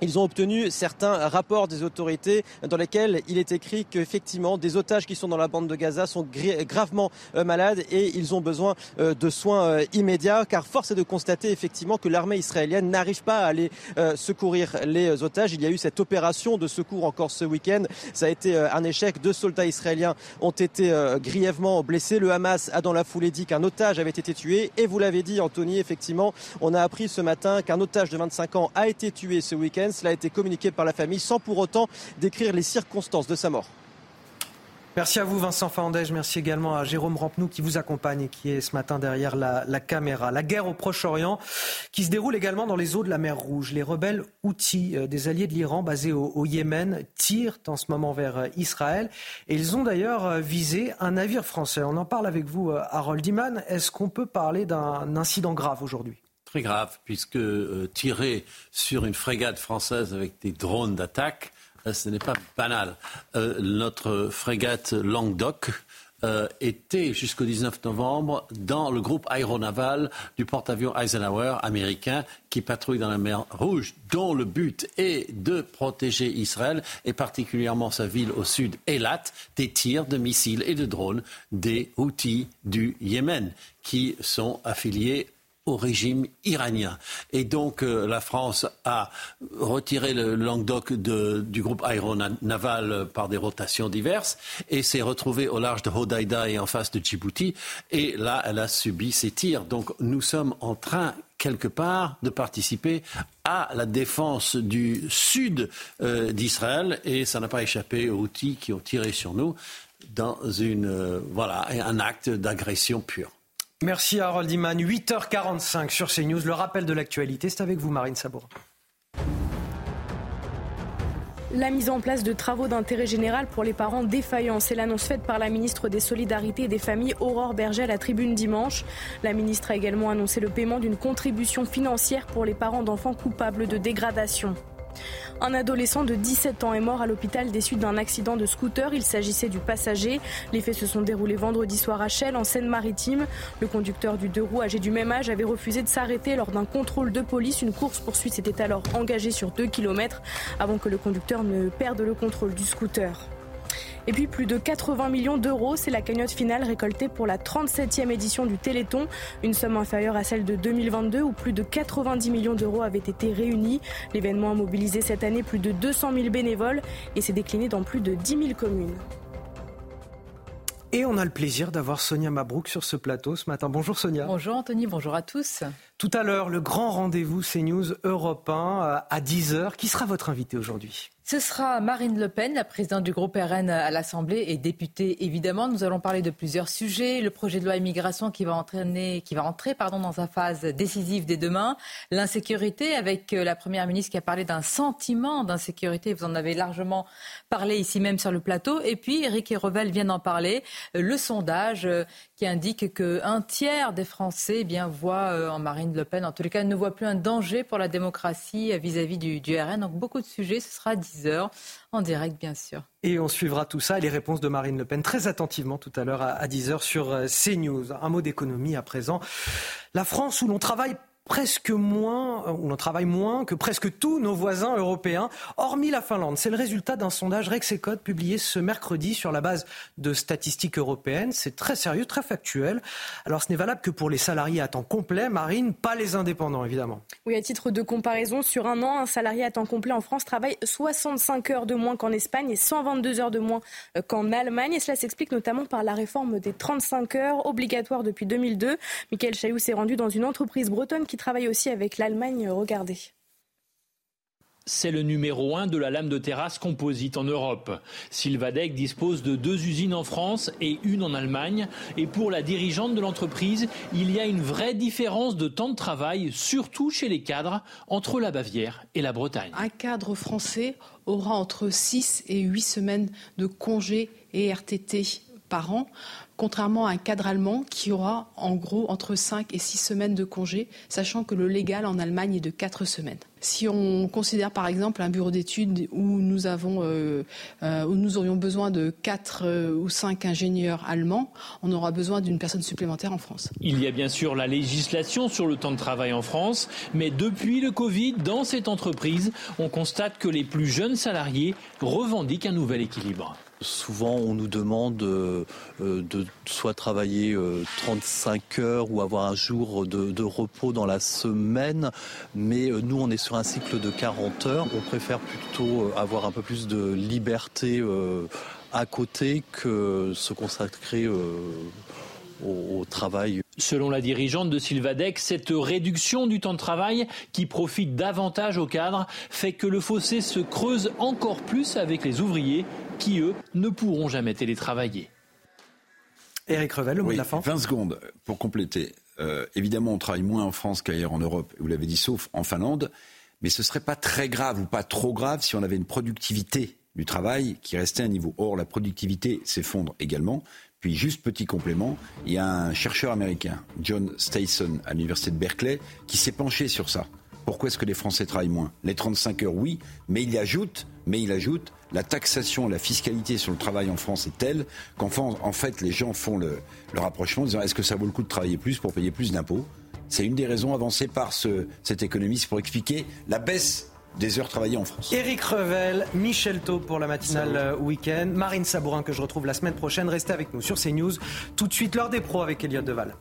Ils ont obtenu certains rapports des autorités dans lesquels il est écrit qu'effectivement des otages qui sont dans la bande de Gaza sont gravement euh, malades et ils ont besoin euh, de soins euh, immédiats car force est de constater effectivement que l'armée israélienne n'arrive pas à aller secourir les otages. Il y a eu cette opération de secours encore ce week-end. Ça a été un échec. Deux soldats israéliens ont été grièvement blessés. Le Hamas a dans la foulée dit qu'un otage avait été tué et vous l'avez dit Anthony, effectivement, on a appris ce matin qu'un otage de 25 ans a été tué ce week-end. Cela a été communiqué par la famille sans pour autant décrire les circonstances de sa mort. Merci à vous Vincent Fandège, merci également à Jérôme Rampenou qui vous accompagne et qui est ce matin derrière la, caméra. La guerre au Proche-Orient qui se déroule également dans les eaux de la mer Rouge. Les rebelles Houthis, euh, des alliés de l'Iran basés au, Yémen, tirent en ce moment vers euh, Israël et ils ont d'ailleurs euh, visé un navire français. On en parle avec vous Harold Iman. Est-ce qu'on peut parler d'un incident grave aujourd'hui? Très grave, puisque euh, tirer sur une frégate française avec des drones d'attaque, euh, ce n'est pas banal. Euh, notre frégate Languedoc était jusqu'au 19 novembre dans le groupe aéronaval du porte-avions Eisenhower américain qui patrouille dans la mer Rouge, dont le but est de protéger Israël et particulièrement sa ville au sud, Eilat, des tirs de missiles et de drones des Houthis du Yémen qui sont affiliés au régime iranien. Et donc euh, la France a retiré le Languedoc du groupe aéronaval par des rotations diverses et s'est retrouvée au large de Hodeida et en face de Djibouti. Et là, elle a subi ces tirs. Donc nous sommes en train quelque part de participer à la défense du sud euh, d'Israël et ça n'a pas échappé aux outils qui ont tiré sur nous dans une, euh, voilà, un acte d'agression pure. Merci Harold Iman. 8h45 sur CNews. Le rappel de l'actualité, c'est avec vous Marine Sabour. La mise en place de travaux d'intérêt général pour les parents défaillants, c'est l'annonce faite par la ministre des Solidarités et des Familles, Aurore Berger, à la tribune dimanche. La ministre a également annoncé le paiement d'une contribution financière pour les parents d'enfants coupables de dégradation. Un adolescent de 17 ans est mort à l'hôpital des suites d'un accident de scooter. Il s'agissait du passager. Les faits se sont déroulés vendredi soir à Chelles, en Seine-Maritime. Le conducteur du deux roues, âgé du même âge, avait refusé de s'arrêter lors d'un contrôle de police. Une course-poursuite s'était alors engagée sur 2 km avant que le conducteur ne perde le contrôle du scooter. Et puis plus de 80 millions d'euros, c'est la cagnotte finale récoltée pour la 37e édition du Téléthon, une somme inférieure à celle de 2022 où plus de 90 millions d'euros avaient été réunis. L'événement a mobilisé cette année plus de 200 000 bénévoles et s'est décliné dans plus de 10 000 communes. Et on a le plaisir d'avoir Sonia Mabrouk sur ce plateau ce matin. Bonjour Sonia. Bonjour Anthony, bonjour à tous. Tout à l'heure, le grand rendez-vous CNews Europe 1 euh, à 10h. Qui sera votre invité aujourd'hui? Ce sera Marine Le Pen, la présidente du groupe RN à l'Assemblée et députée évidemment. Nous allons parler de plusieurs sujets. Le projet de loi immigration qui va, entraîner, qui va entrer dans sa phase décisive dès demain. L'insécurité avec euh, la Première ministre qui a parlé d'un sentiment d'insécurité. Vous en avez largement parlé ici même sur le plateau. Et puis Eric Revel vient d'en parler. Euh, le sondage qui indique qu'un tiers des Français eh bien, voient en Marine le Pen, en tous les cas, ne voit plus un danger pour la démocratie vis-à-vis du, RN. Donc beaucoup de sujets, ce sera 10 heures en direct, bien sûr. Et on suivra tout ça et les réponses de Marine Le Pen très attentivement tout à l'heure à 10 heures sur euh, CNews. Un mot d'économie à présent. La France où l'on travaille presque moins, ou l'on travaille moins que presque tous nos voisins européens, hormis la Finlande. C'est le résultat d'un sondage Rexecode publié ce mercredi sur la base de statistiques européennes. C'est très sérieux, très factuel. Alors ce n'est valable que pour les salariés à temps complet, Marine, pas les indépendants évidemment. Oui, à titre de comparaison, sur un an, un salarié à temps complet en France travaille 65 heures de moins qu'en Espagne et 122 heures de moins euh, qu'en Allemagne. Et cela s'explique notamment par la réforme des 35 heures obligatoires depuis 2002. Michael Chailloux s'est rendu dans une entreprise bretonne qui travaille aussi avec l'Allemagne. Regardez. C'est le numéro un de la lame de terrasse composite en Europe. Sylvadec dispose de deux usines en France et une en Allemagne. Et pour la dirigeante de l'entreprise, il y a une vraie différence de temps de travail, surtout chez les cadres, entre la Bavière et la Bretagne. Un cadre français aura entre 6 et 8 semaines de congés et RTT par an, contrairement à un cadre allemand qui aura en gros entre 5 et 6 semaines de congés, sachant que le légal en Allemagne est de 4 semaines. Si on considère par exemple un bureau d'études où nous avons, euh, euh, aurions besoin de 4 euh, ou 5 ingénieurs allemands, on aura besoin d'une personne supplémentaire en France. Il y a bien sûr la législation sur le temps de travail en France, mais depuis le Covid, dans cette entreprise, on constate que les plus jeunes salariés revendiquent un nouvel équilibre. Souvent, on nous demande euh, euh, de soit travailler 35 euh, heures ou avoir un jour de, repos dans la semaine, mais nous, on est sur un cycle de 40 heures. On préfère plutôt avoir un peu plus de liberté à côté que se consacrer au, travail. Selon la dirigeante de Sylvadec, cette réduction du temps de travail qui profite davantage aux cadres fait que le fossé se creuse encore plus avec les ouvriers qui, eux, ne pourront jamais télétravailler. Éric Revel, le mot de la fin. 20 secondes pour compléter. Euh, évidemment, on travaille moins en France qu'ailleurs en Europe, vous l'avez dit, sauf en Finlande. Mais ce ne serait pas très grave ou pas trop grave si on avait une productivité du travail qui restait à un niveau. Or, la productivité s'effondre également. Puis, juste petit complément, il y a un chercheur américain, John Stayson, à l'université de Berkeley, qui s'est penché sur ça. Pourquoi est-ce que les Français travaillent moins? Les 35 heures, oui, mais il ajoute, mais il ajoute, la taxation, la fiscalité sur le travail en France est telle qu'en en fait, les gens font le, rapprochement en disant est-ce que ça vaut le coup de travailler plus pour payer plus d'impôts? C'est une des raisons avancées par ce, cet économiste pour expliquer la baisse des heures travaillées en France. Éric Revel, Michel Taub pour la matinale week-end, Marine Sabourin que je retrouve la semaine prochaine. Restez avec nous sur CNews. Tout de suite, l'heure des pros avec Elliot Deval.